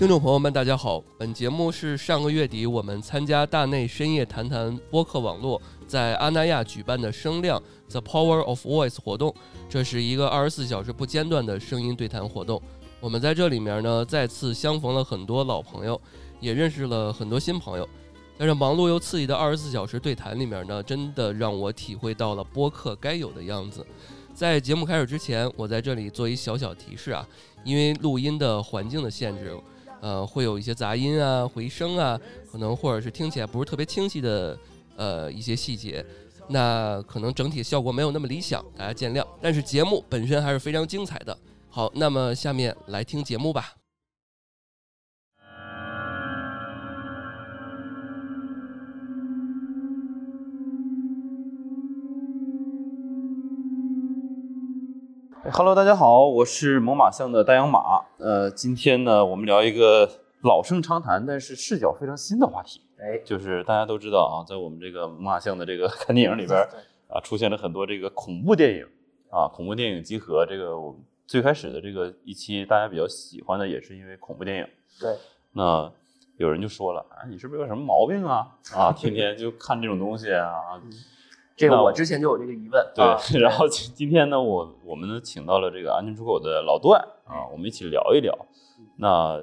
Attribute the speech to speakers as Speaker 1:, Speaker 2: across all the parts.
Speaker 1: 听众朋友们，大家好！本节目是上个月底我们参加大内深夜谈谈播客网络在阿那亚举办的声量 The Power of Voice 活动。这是一个二十四小时不间断的声音对谈活动。我们在这里面呢，再次相逢了很多老朋友，也认识了很多新朋友。在这忙碌又刺激的二十四小时对谈里面呢，真的让我体会到了播客该有的样子。在节目开始之前，我在这里做一小小提示啊，因为录音的环境的限制。呃，会有一些杂音啊、回声啊，可能或者是听起来不是特别清晰的呃一些细节，那可能整体效果没有那么理想，大家见谅。但是节目本身还是非常精彩的。好，那么下面来听节目吧。
Speaker 2: Hello，大家好，我是猛犸象的大洋马。呃，今天呢，我们聊一个老生常谈，但是视角非常新的话题。
Speaker 1: 哎，
Speaker 2: 就是大家都知道啊，在我们这个猛犸象的这个 看电影里边啊，出现了很多这个恐怖电影啊，恐怖电影集合。这个我们最开始的这个一期大家比较喜欢的，也是因为恐怖电影。
Speaker 1: 对。
Speaker 2: 那有人就说了啊，你是不是有什么毛病啊？啊，天天就看这种东西啊。
Speaker 1: 这个我之前就有这个疑问，
Speaker 2: 对。然后今今天呢，我我们呢请到了这个安全出口的老段啊，我们一起聊一聊。那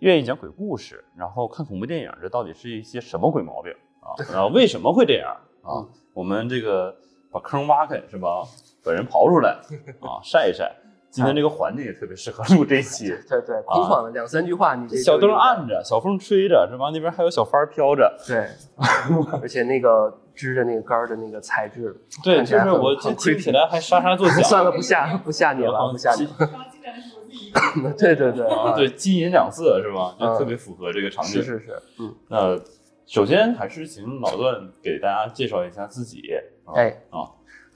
Speaker 2: 愿意讲鬼故事，然后看恐怖电影，这到底是一些什么鬼毛病啊？然后为什么会这样啊？我们这个把坑挖开是吧？把人刨出来 啊，晒一晒。今天这个环境也特别适合录这期。
Speaker 1: 对对，空旷的两三句话，你
Speaker 2: 小灯暗着，小风吹着是吧？那边还有小帆飘着。
Speaker 1: 对，而且那个。支着那个杆的那个材质，
Speaker 2: 对，就是我这听起来还沙沙作响。
Speaker 1: 算了，不吓不吓你了，不吓你。对对对，
Speaker 2: 对金银两色是吧？就特别符合这个场景。
Speaker 1: 是是是，嗯。
Speaker 2: 那首先还是请老段给大家介绍一下自己。
Speaker 1: 哎
Speaker 2: 啊。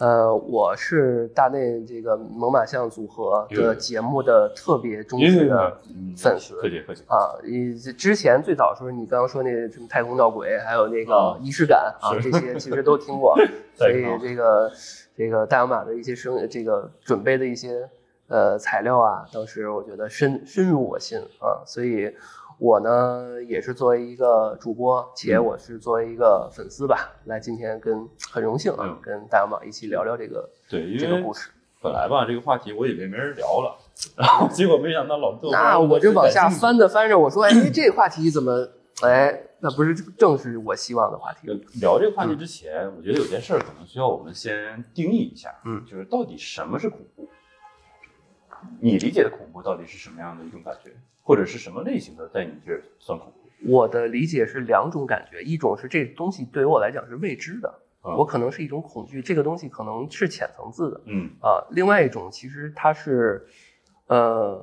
Speaker 1: 呃，我是大内这个猛犸象组合的节目的特别忠实的粉丝，
Speaker 2: 客气客气
Speaker 1: 啊！以之前最早时候，你刚刚说那什么太空闹鬼，还有那个仪式感啊，这些其实都听过，所以这个这个大洋马的一些声，这个准备的一些呃材料啊，当时我觉得深深入我心啊，所以。我呢也是作为一个主播，且我是作为一个粉丝吧，来今天跟很荣幸啊，跟大洋马一起聊聊这个
Speaker 2: 对
Speaker 1: 这个故事。
Speaker 2: 本来吧，这个话题我以为没人聊了，然后结果没想到老豆。
Speaker 1: 那我就往下翻着翻着，我说，哎，这话题怎么，哎，那不是正是我希望的话题。
Speaker 2: 聊这个话题之前，我觉得有件事可能需要我们先定义一下，
Speaker 1: 嗯，
Speaker 2: 就是到底什么是恐怖？你理解的恐怖到底是什么样的一种感觉？或者是什么类型的，在你这儿算恐怖？
Speaker 1: 我的理解是两种感觉，一种是这东西对于我来讲是未知的，我可能是一种恐惧，这个东西可能是浅层次的，
Speaker 2: 嗯
Speaker 1: 啊。另外一种其实它是，呃，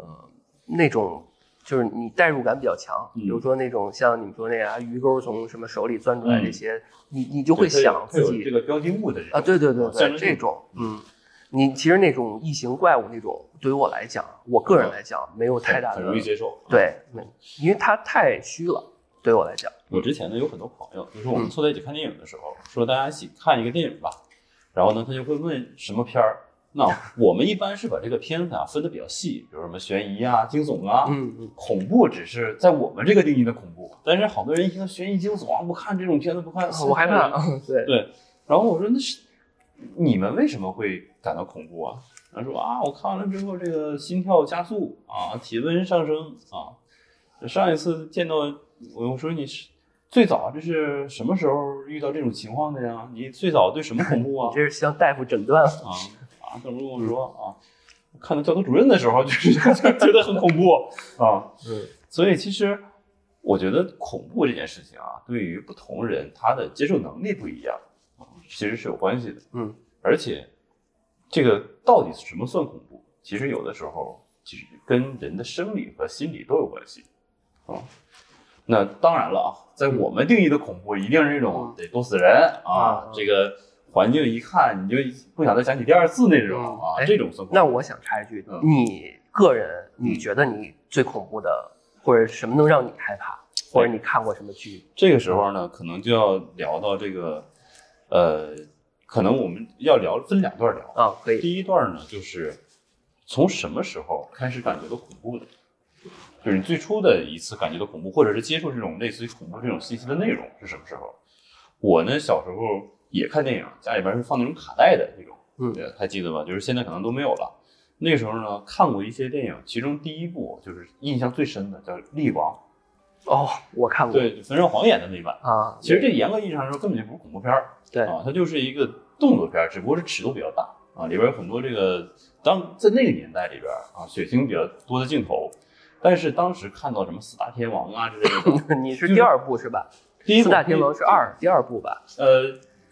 Speaker 1: 那种就是你代入感比较强，比如说那种像你们说那啊鱼钩从什么手里钻出来这些，你你就会想自己
Speaker 2: 这个标记物的人
Speaker 1: 啊，对对对对，这种嗯。你其实那种异形怪物那种，对于我来讲，我个人来讲没有太大的
Speaker 2: 很容易接受。
Speaker 1: 对，因为它太虚了，对我来讲。
Speaker 2: 我之前呢有很多朋友，就是我们凑在一起看电影的时候，说大家一起看一个电影吧，然后呢他就会问什么片儿。那 我们一般是把这个片子啊分的比较细，比如什么悬疑啊、惊悚啊，
Speaker 1: 嗯，
Speaker 2: 恐怖只是在我们这个定义的恐怖。但是好多人一听悬疑惊悚啊，不看这种片子不看，
Speaker 1: 我害怕。对
Speaker 2: 对，然后我说那是。你们为什么会感到恐怖啊？他说啊，我看完了之后，这个心跳加速啊，体温上升啊。上一次见到我，我说你是最早这是什么时候遇到这种情况的呀？你最早对什么恐怖啊？
Speaker 1: 这是向大夫诊断
Speaker 2: 啊啊！等会跟我说啊，看到教导主任的时候，就是觉得很恐怖啊。
Speaker 1: 嗯，
Speaker 2: 所以其实我觉得恐怖这件事情啊，对于不同人他的接受能力不一样。其实是有关系的，
Speaker 1: 嗯，
Speaker 2: 而且这个到底什么算恐怖？其实有的时候其实跟人的生理和心理都有关系啊。那当然了啊，在我们定义的恐怖，一定是那种得多死人啊，这个环境一看你就不想再想起第二次那种啊，这种算恐怖。
Speaker 1: 那我想插一句，你个人你觉得你最恐怖的，或者什么能让你害怕，或者你看过什么剧？
Speaker 2: 这个时候呢，可能就要聊到这个。呃，可能我们要聊分两段聊
Speaker 1: 啊，可以。
Speaker 2: 第一段呢，就是从什么时候开始感觉到恐怖的？就是你最初的一次感觉到恐怖，或者是接触这种类似于恐怖这种信息的内容是什么时候？我呢，小时候也看电影，家里边是放那种卡带的那种，
Speaker 3: 嗯，
Speaker 2: 还记得吧？就是现在可能都没有了。那时候呢，看过一些电影，其中第一部就是印象最深的叫《力王
Speaker 1: 哦，我看》，过。
Speaker 2: 对，冯绍黄演的那版。
Speaker 1: 啊，
Speaker 2: 其实这严格意义上说根本就不是恐怖片儿，
Speaker 1: 对
Speaker 2: 啊，它就是一个动作片儿，只不过是尺度比较大啊，里边有很多这个当在那个年代里边啊，血腥比较多的镜头。但是当时看到什么四大天王啊之类的，
Speaker 1: 你是第二部是吧？
Speaker 2: 第一部
Speaker 1: 四大天王是二，第二部吧？
Speaker 2: 呃，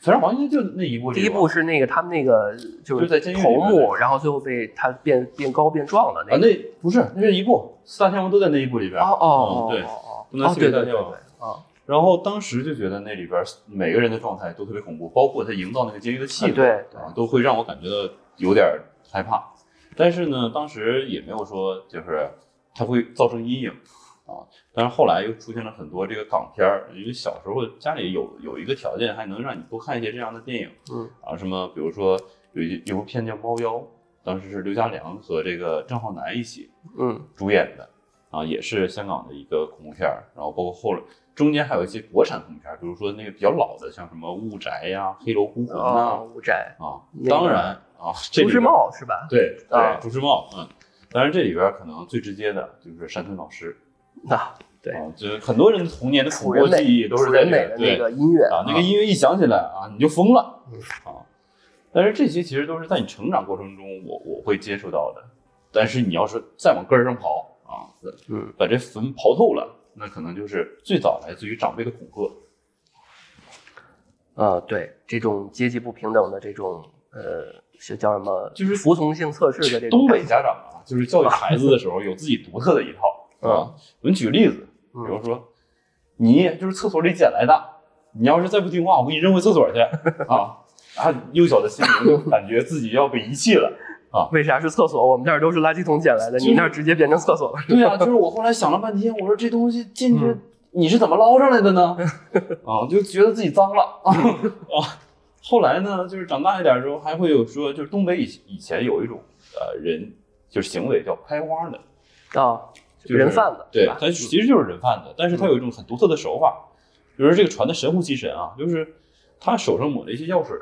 Speaker 2: 反正黄应该就那一部里，
Speaker 1: 第一部是那个他们那个就
Speaker 2: 就是在
Speaker 1: 头
Speaker 2: 面
Speaker 1: 目，然后最后被他变变高变壮了
Speaker 2: 啊，
Speaker 1: 那个。
Speaker 2: 那不是，那是一部，四大天王都在那一部里边。
Speaker 1: 哦哦哦哦
Speaker 2: 不能
Speaker 1: 哦，对对对
Speaker 2: 四大天王
Speaker 1: 对啊，
Speaker 2: 然后当时就觉得那里边每个人的状态都特别恐怖，包括他营造那个监狱的气氛，
Speaker 1: 啊对对
Speaker 2: 啊，都会让我感觉到有点害怕。但是呢，当时也没有说就是它会造成阴影啊。但是后来又出现了很多这个港片儿，因为小时候家里有有一个条件，还能让你多看一些这样的电影，
Speaker 1: 嗯
Speaker 2: 啊，什么比如说有一有部片叫《猫妖》，当时是刘家良和这个郑浩南一起
Speaker 1: 嗯
Speaker 2: 主演的，啊，也是香港的一个恐怖片儿，然后包括后来中间还有一些国产恐怖片儿，比如说那个比较老的，像什么《雾宅》呀、《黑楼孤魂》
Speaker 1: 啊，
Speaker 2: 呐，
Speaker 1: 无宅，
Speaker 2: 啊，当然啊，这
Speaker 1: 朱时茂是吧？
Speaker 2: 对
Speaker 1: 啊
Speaker 2: 对，朱时茂，嗯，当然这里边可能最直接的就是山村老师
Speaker 1: 啊，对，
Speaker 2: 啊，就是很多人的童年的恐怖记忆都是在
Speaker 1: 美的那
Speaker 2: 对
Speaker 1: 个音乐
Speaker 2: 啊，那个音乐一响起来啊，你就疯了
Speaker 1: 嗯
Speaker 2: 啊。但是这些其实都是在你成长过程中我我会接触到的，但是你要是再往根儿上刨啊，
Speaker 1: 嗯，
Speaker 2: 把这坟刨透了，那可能就是最早来自于长辈的恐吓。
Speaker 1: 呃，对，这种阶级不平等的这种呃，是叫什么？
Speaker 2: 就是
Speaker 1: 服从性测试的这种
Speaker 2: 东北家长啊，就是教育孩子的时候有自己独特的一套 啊。我给你举个例子，比如说你就是厕所里捡来的，你要是再不听话，我给你扔回厕所去 啊！啊，幼小的心灵就感觉自己要被遗弃了。
Speaker 1: 为啥是厕所？我们这儿都是垃圾桶捡来的，
Speaker 2: 就是
Speaker 1: 你那儿直接变成厕所了。
Speaker 2: 对啊、就是我后来想了半天，我说这东西进去
Speaker 1: 嗯
Speaker 2: 你是怎么捞上来的呢？啊，就觉得自己脏了啊 啊！后来呢，就是长大一点之后，还会有说，就是东北以以前有一种呃人，就是行为叫拍花的，
Speaker 1: 啊，
Speaker 2: 就是
Speaker 1: 人贩子
Speaker 2: 对他其实就是人贩子，但是他有一种很独特的手法，比如说这个船的神乎其神啊，就是他手上抹了一些药水，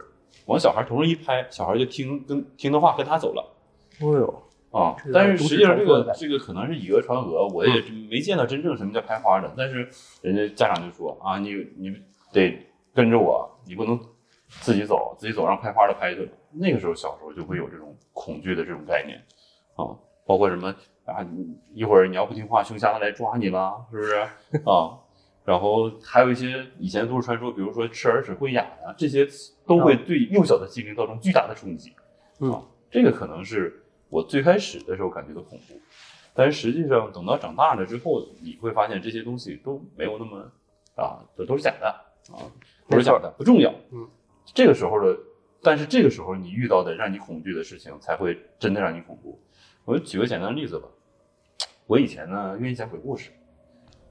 Speaker 2: 往小孩头上一拍，小孩就听跟听的话跟他走了。
Speaker 1: 哦呦，
Speaker 2: 啊
Speaker 1: 这，个
Speaker 2: 但是实际上这个这个可能是以讹传讹，我也没见到真正什么叫拍花的。但是人家家长就说啊，你你得跟着我，你不能自己走，自己走让拍花的拍去。那个时候小时候就会有这种恐惧的这种概念啊，包括什么啊，一会儿你要不听话，熊瞎子来抓你了，是不是啊？然后还有一些以前都市传说，比如说吃耳屎会哑呀，这些都会对幼小的心灵造成巨大的冲击。
Speaker 1: 嗯
Speaker 2: 啊，这个可能是我最开始的时候感觉到恐怖，但是实际上等到长大了之后，你会发现这些东西都没有那么啊，这都是假的啊，都是假的，不重要。
Speaker 1: 嗯，
Speaker 2: 这个时候的，但是这个时候你遇到的让你恐惧的事情，才会真的让你恐怖。我就举个简单的例子吧，我以前呢愿意讲鬼故事。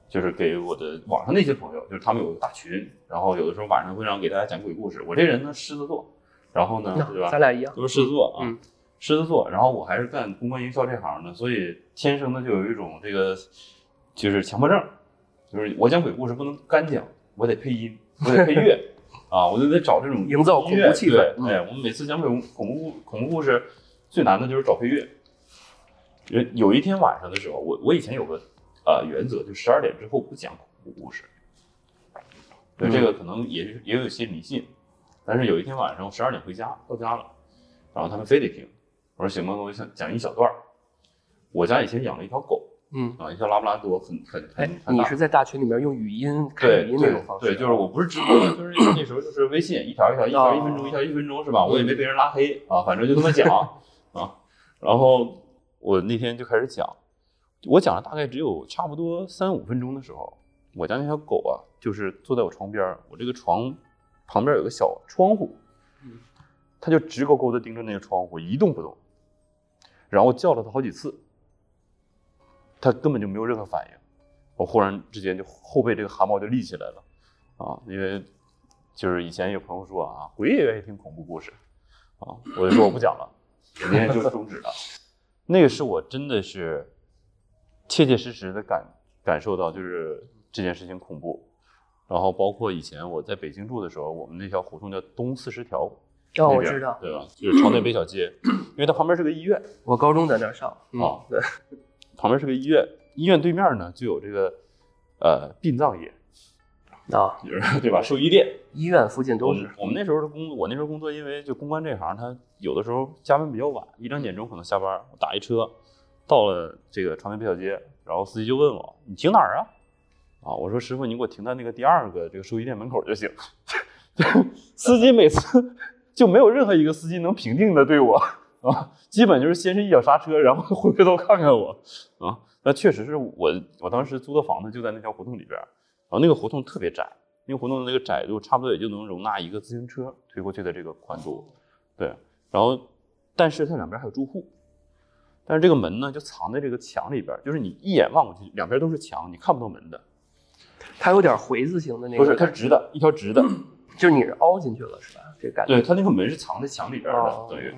Speaker 2: 就是给我的网上那些朋友，就是他们有个大群，然后有的时候晚上会让我给大家讲鬼故事。我这人呢狮子座，然后呢，对吧？
Speaker 1: 咱俩一样。
Speaker 2: 都是狮子座啊，
Speaker 1: 嗯
Speaker 2: 狮子座。然后我还是干公关营销这行的，所以天生的就有一种这个就是强迫症，就是我讲鬼故事不能干讲，我得配音，我得配乐 啊，我就得找这种
Speaker 1: 营造恐怖气氛嗯
Speaker 2: 对哎，我们每次讲鬼恐怖恐怖故事最难的就是找配乐。有有一天晚上的时候，我我以前有个呃原则，就十二点之后不讲恐怖故事。对，
Speaker 1: 嗯
Speaker 2: 这个可能也也有些迷信，但是有一天晚上我十二点回家到家了，然后他们非得听，我说行吧，我想讲一小段儿。我家以前养了一条狗
Speaker 1: 嗯，
Speaker 2: 啊，一条拉布拉多，很很
Speaker 1: 哎。你是在大群里面用语音开
Speaker 2: 对
Speaker 1: 语音那
Speaker 2: 对
Speaker 1: 种方式？啊
Speaker 2: 对，就是我不是直播，就是那时候就是微信一条一条一条一分钟一条一分钟是吧？我也没被人拉黑啊，反正就这么讲 啊。然后我那天就开始讲，我讲了大概只有差不多三五分钟的时候，我家那条狗啊，就是坐在我床边儿，我这个床旁边有个小窗户，它就直勾勾的盯着那个窗户一动不动，然后叫了它好几次，它根本就没有任何反应。我忽然之间就后背这个汗毛就立起来了，啊，因为就是以前有朋友说啊，鬼也愿意听恐怖故事，啊，我就说我不讲了，我今天就终止了。那个是我真的是切切实实的感感受到就是这件事情恐怖。然后包括以前我在北京住的时候，我们那条胡同叫东四十条，
Speaker 1: 哦，我知道，
Speaker 2: 对吧？就是朝内北小街，因为它旁边是个医院，
Speaker 1: 我高中在那儿上。嗯
Speaker 2: 哦
Speaker 1: 对，
Speaker 2: 旁边是个医院，医院对面呢就有这个呃殡葬业，
Speaker 1: 啊，
Speaker 2: 就是 对吧？寿衣店
Speaker 1: 医院附近都是
Speaker 2: 我们。我们那时候的工，我那时候工作，因为就公关这行，他有的时候加班比较晚，一两点钟可能下班，我打一车到了这个朝内北小街，然后司机就问我你停哪儿啊？啊，我说师傅，你给我停在那个第二个这个寿衣店门口就行。司机每次就没有任何一个司机能平静的对我啊，基本就是先是一脚刹车，然后回回头看看我啊。那确实是我我当时租的房子就在那条胡同里边，然后那个胡同特别窄，那个胡同的那个窄度差不多也就能容纳一个自行车推过去的这个宽度，对。然后，但是它两边还有住户，但是这个门呢就藏在这个墙里边，就是你一眼望过去，两边都是墙，你看不到门的。
Speaker 1: 它有点回字形的那个，
Speaker 2: 不是，它是直的，一条直的。
Speaker 1: 就是你是凹进去了是吧？这感觉。
Speaker 2: 对，它那个门是藏在墙里边的，
Speaker 1: 哦
Speaker 2: 等于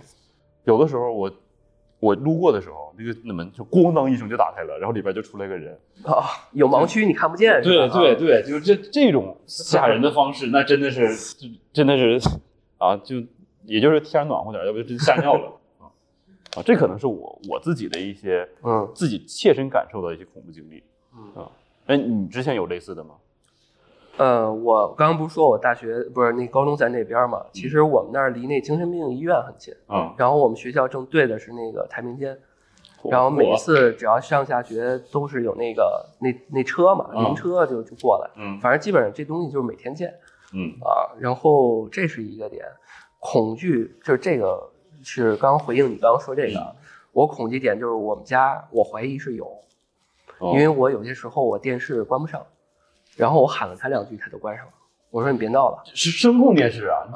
Speaker 2: 有的时候我我路过的时候，那个那门就咣当一声就打开了，然后里边就出来个人。
Speaker 1: 啊，有盲区你看不见。
Speaker 2: 对对对，就是这这种吓人的方式，那真的是真的是啊，就也就是天暖和点，要不就真吓尿了啊啊！这可能是我我自己的一些
Speaker 1: 嗯
Speaker 2: 自己切身感受到的一些恐怖经历
Speaker 1: 嗯
Speaker 2: 啊。哎，你之前有类似的吗？
Speaker 1: 呃，我刚刚不是说我大学不是那高中在那边嘛？其实我们那儿离那精神病医院很近，
Speaker 2: 嗯，
Speaker 1: 然后我们学校正对的是那个太平间，然后每次只要上下学都是有那个那那车嘛，
Speaker 2: 嗯
Speaker 1: 临车就就过来，
Speaker 2: 嗯
Speaker 1: 反正基本上这东西就是每天见
Speaker 2: 嗯
Speaker 1: 啊。然后这是一个点，恐惧就是这个是刚刚回应你刚刚说这个，我恐惧点就是我们家我怀疑是有，
Speaker 2: 哦。
Speaker 1: 因为我有些时候我电视关不上，然后我喊了他两句，他就关上了。我说你别闹了，
Speaker 2: 是声控电视啊，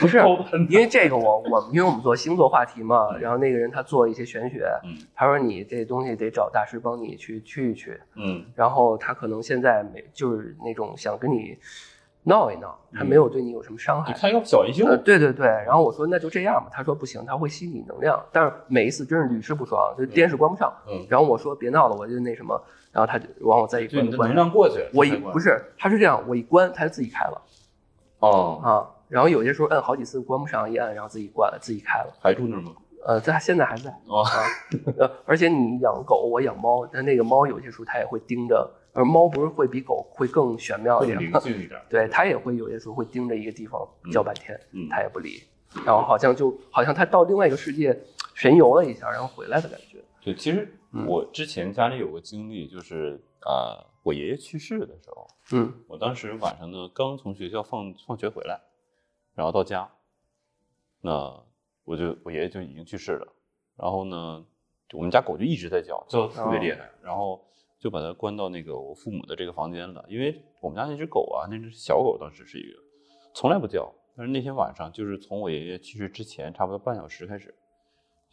Speaker 1: 不是因为这个我我因为我们做星座话题嘛，然后那个人他做一些玄学，
Speaker 2: 嗯
Speaker 1: 他说你这东西得找大师帮你去去一去，
Speaker 2: 嗯。
Speaker 1: 然后他可能现在没就是那种想跟你闹一闹，他
Speaker 2: 嗯
Speaker 1: 没有对你有什么伤害。
Speaker 2: 你看一个小银秀，
Speaker 1: 呃，对对对，然后我说那就这样吧，他说不行，他会吸你能量，但是每一次真是屡试不爽，就是电视关不上，
Speaker 2: 嗯，
Speaker 1: 然后我说别闹了，我就那什么，然后他就往我再一关关，
Speaker 2: 就你的能量过去，
Speaker 1: 我一不是，他是这样，我一关他就自己开了
Speaker 2: 哦，
Speaker 1: 啊，然后有些时候摁好几次关不上，一按然后自己关了，自己开了，
Speaker 2: 还住那儿吗？
Speaker 1: 呃，他现在还在
Speaker 2: 哦，
Speaker 1: 啊，呃，而且你养狗，我养猫，但那个猫有些时候它也会盯着，而猫不是会比狗会更玄妙一点吗？
Speaker 2: 灵性一点。
Speaker 1: 对，它也会有些时候会盯着一个地方叫半天，
Speaker 2: 嗯
Speaker 1: 它也不理，然后好像就好像它到另外一个世界神游了一下，然后回来的感觉。
Speaker 2: 对，其实
Speaker 1: 嗯
Speaker 2: 我之前家里有个经历，就是啊、我爷爷去世的时候，
Speaker 1: 嗯
Speaker 2: 我当时晚上呢刚从学校放放学回来，然后到家，那我就我爷爷就已经去世了，然后呢，我们家狗就一直在叫，叫得特别厉害，然后就把它关到那个我父母的这个房间了，因为我们家那只狗啊，那只小狗当时是一个从来不叫，但是那天晚上就是从我爷爷去世之前差不多半小时开始，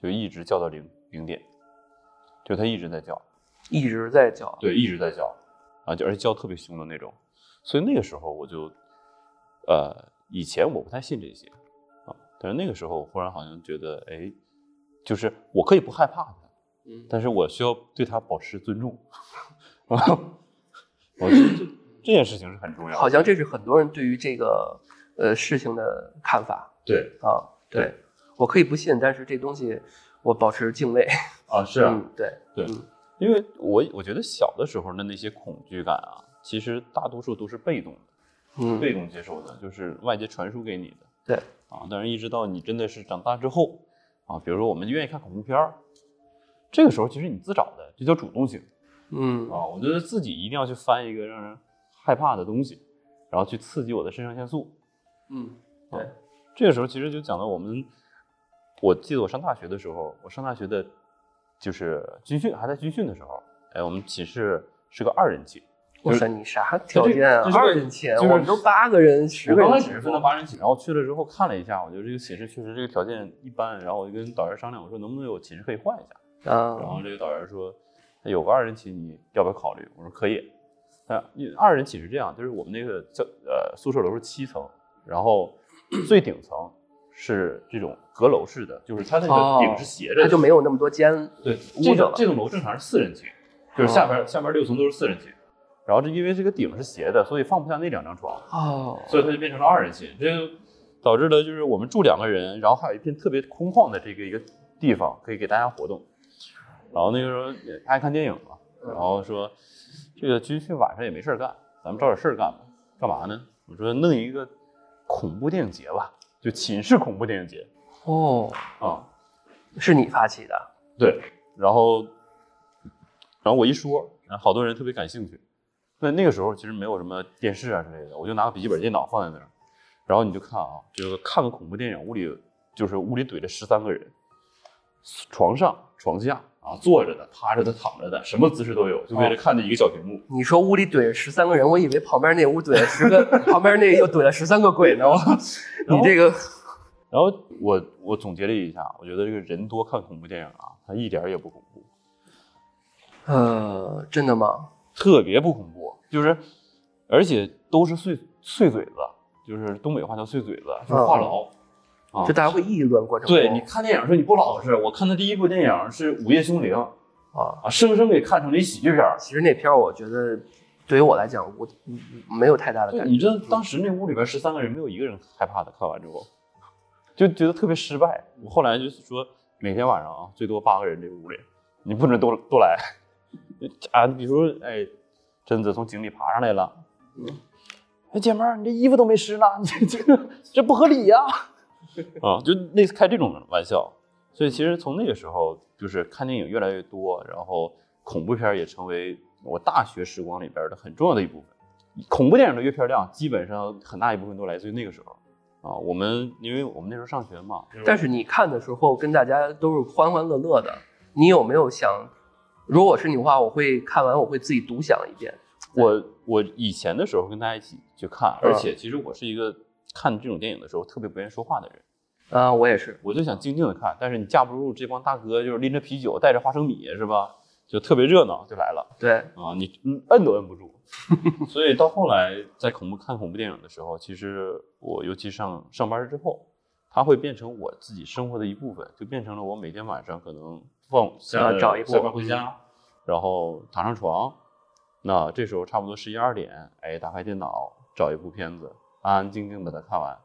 Speaker 2: 就一直叫到零零点，就它一直在叫。
Speaker 1: 一直在叫。
Speaker 2: 对，一直在叫，啊，就而且叫特别凶的那种，所以那个时候我就，呃，以前我不太信这些，啊，但是那个时候我忽然好像觉得，哎，就是我可以不害怕它，
Speaker 1: 嗯。
Speaker 2: 但是我需要对他保持尊重，啊，我觉得这这件事情是很重要的，
Speaker 1: 好像这是很多人对于这个呃事情的看法。
Speaker 2: 对。
Speaker 1: 啊。对
Speaker 2: 对。
Speaker 1: 我可以不信，但是这东西我保持敬畏。
Speaker 2: 啊，是啊，
Speaker 1: 嗯，对
Speaker 2: 对。
Speaker 1: 嗯。
Speaker 2: 因为我我觉得小的时候的那些恐惧感啊，其实大多数都是被动的。
Speaker 1: 嗯，
Speaker 2: 被动接受的，就是外界传输给你的。
Speaker 1: 对。
Speaker 2: 啊，但是一直到你真的是长大之后啊，比如说我们愿意看恐怖片儿，这个时候其实你自找的，这叫主动性
Speaker 1: 嗯
Speaker 2: 啊。我觉得自己一定要去翻一个让人害怕的东西，然后去刺激我的肾上腺素。
Speaker 1: 嗯，对，
Speaker 2: 这个时候其实就讲到我们，我记得我上大学的时候，我上大学的，就是军训还在军训的时候，哎，我们寝室是个二人寝。
Speaker 1: 哇塞，你啥条件啊二人寝，
Speaker 2: 就
Speaker 1: 我们都八个人、十个人
Speaker 2: 我刚开始是分到八人寝，然后去了之后看了一下，我觉得这个寝室确实这个条件一般，然后我就跟导员商量，我说能不能有寝室可以换一下，然
Speaker 1: 啊，
Speaker 2: 后这个导员说有个二人寝，你要不要考虑？我说可以。啊，二人寝是这样，就是我们那个教呃宿舍楼是七层，然后最顶层是这种阁楼式的，就是它那
Speaker 1: 哦。
Speaker 2: 个顶是斜着的，
Speaker 1: 它就没有那么多间
Speaker 2: 对这个这栋楼正常是四人寝，就是下边下边六层都是四人寝，然后这因为这个顶是斜的，所以放不下那两张床，
Speaker 1: 哦，
Speaker 2: 所以它就变成了二人寝，这就导致了就是我们住两个人，然后还有一片特别空旷的这个一个地方可以给大家活动。然后那个时候也爱看电影嘛，然后说这个军训晚上也没事儿干，咱们找点事儿干吧。干嘛呢？我说弄一个恐怖电影节吧，就寝室恐怖电影节
Speaker 1: 哦，
Speaker 2: 啊。
Speaker 1: 是你发起的？
Speaker 2: 对，然后然后我一说，然后好多人特别感兴趣。那那个时候其实没有什么电视啊之类的，我就拿个笔记本电脑放在那儿，然后你就看啊，就是看个恐怖电影，屋里就是屋里怼着十三个人，床上、床下啊，坐着的、趴着的、躺着的，什么姿势都有，就为了看这一个小屏幕。
Speaker 1: 你说屋里怼着十三个人，我以为旁边那屋怼了十个，旁边那又怼了十三个鬼呢。我，你这个
Speaker 2: 然后我我总结了一下，我觉得这个人多看恐怖电影啊，它一点也不恐怖，
Speaker 1: 呃，真的吗？
Speaker 2: 特别不恐怖，就是而且都是碎碎嘴子，就是东北话叫碎嘴子，就是话痨。啊
Speaker 1: 就大家会议论过程中。
Speaker 2: 对，你看电影时候你不老实。我看的第一部电影是《午夜凶铃》
Speaker 1: 啊，
Speaker 2: 啊，生生给看成了一喜剧片。
Speaker 1: 其实那片我觉得对于我来讲，我嗯没有太大的，感觉。
Speaker 2: 你知道当时那屋里边十三个人，没有一个人害怕的。看完之后，就觉得特别失败。我后来就是说，每天晚上啊，最多八个人这个屋里，你不准都都来 啊。比如说，哎，贞子从井里爬上来了，嗯哎，姐们儿，你这衣服都没湿呢，你 这这这不合理呀、啊。就类似开这种玩笑。所以其实从那个时候，就是看电影越来越多，然后恐怖片也成为我大学时光里边的很重要的一部分。恐怖电影的阅片量基本上很大一部分都来自于那个时候啊。我们因为我们那时候上学嘛，
Speaker 1: 但是你看的时候跟大家都是欢欢乐乐的，你有没有想，如果是你的话，我会看完我会自己独享一遍。
Speaker 2: 我我以前的时候跟大家一起去看，而且其实我是一个看这种电影的时候特别不愿意说话的人，
Speaker 1: 啊、我也是。
Speaker 2: 我就想静静的看。但是你架不住这帮大哥就是拎着啤酒带着花生米是吧？就特别热闹就来了
Speaker 1: 对，
Speaker 2: 啊，你嗯摁都摁不住。所以到后来在恐怖看恐怖电影的时候，其实我尤其上上班之后，它会变成我自己生活的一部分，就变成了我每天晚上可能放下
Speaker 1: 啊找一部
Speaker 2: 下班回家，然后躺上床，那这时候差不多十一二点，哎，打开电脑找一部片子，安安静静把它看完。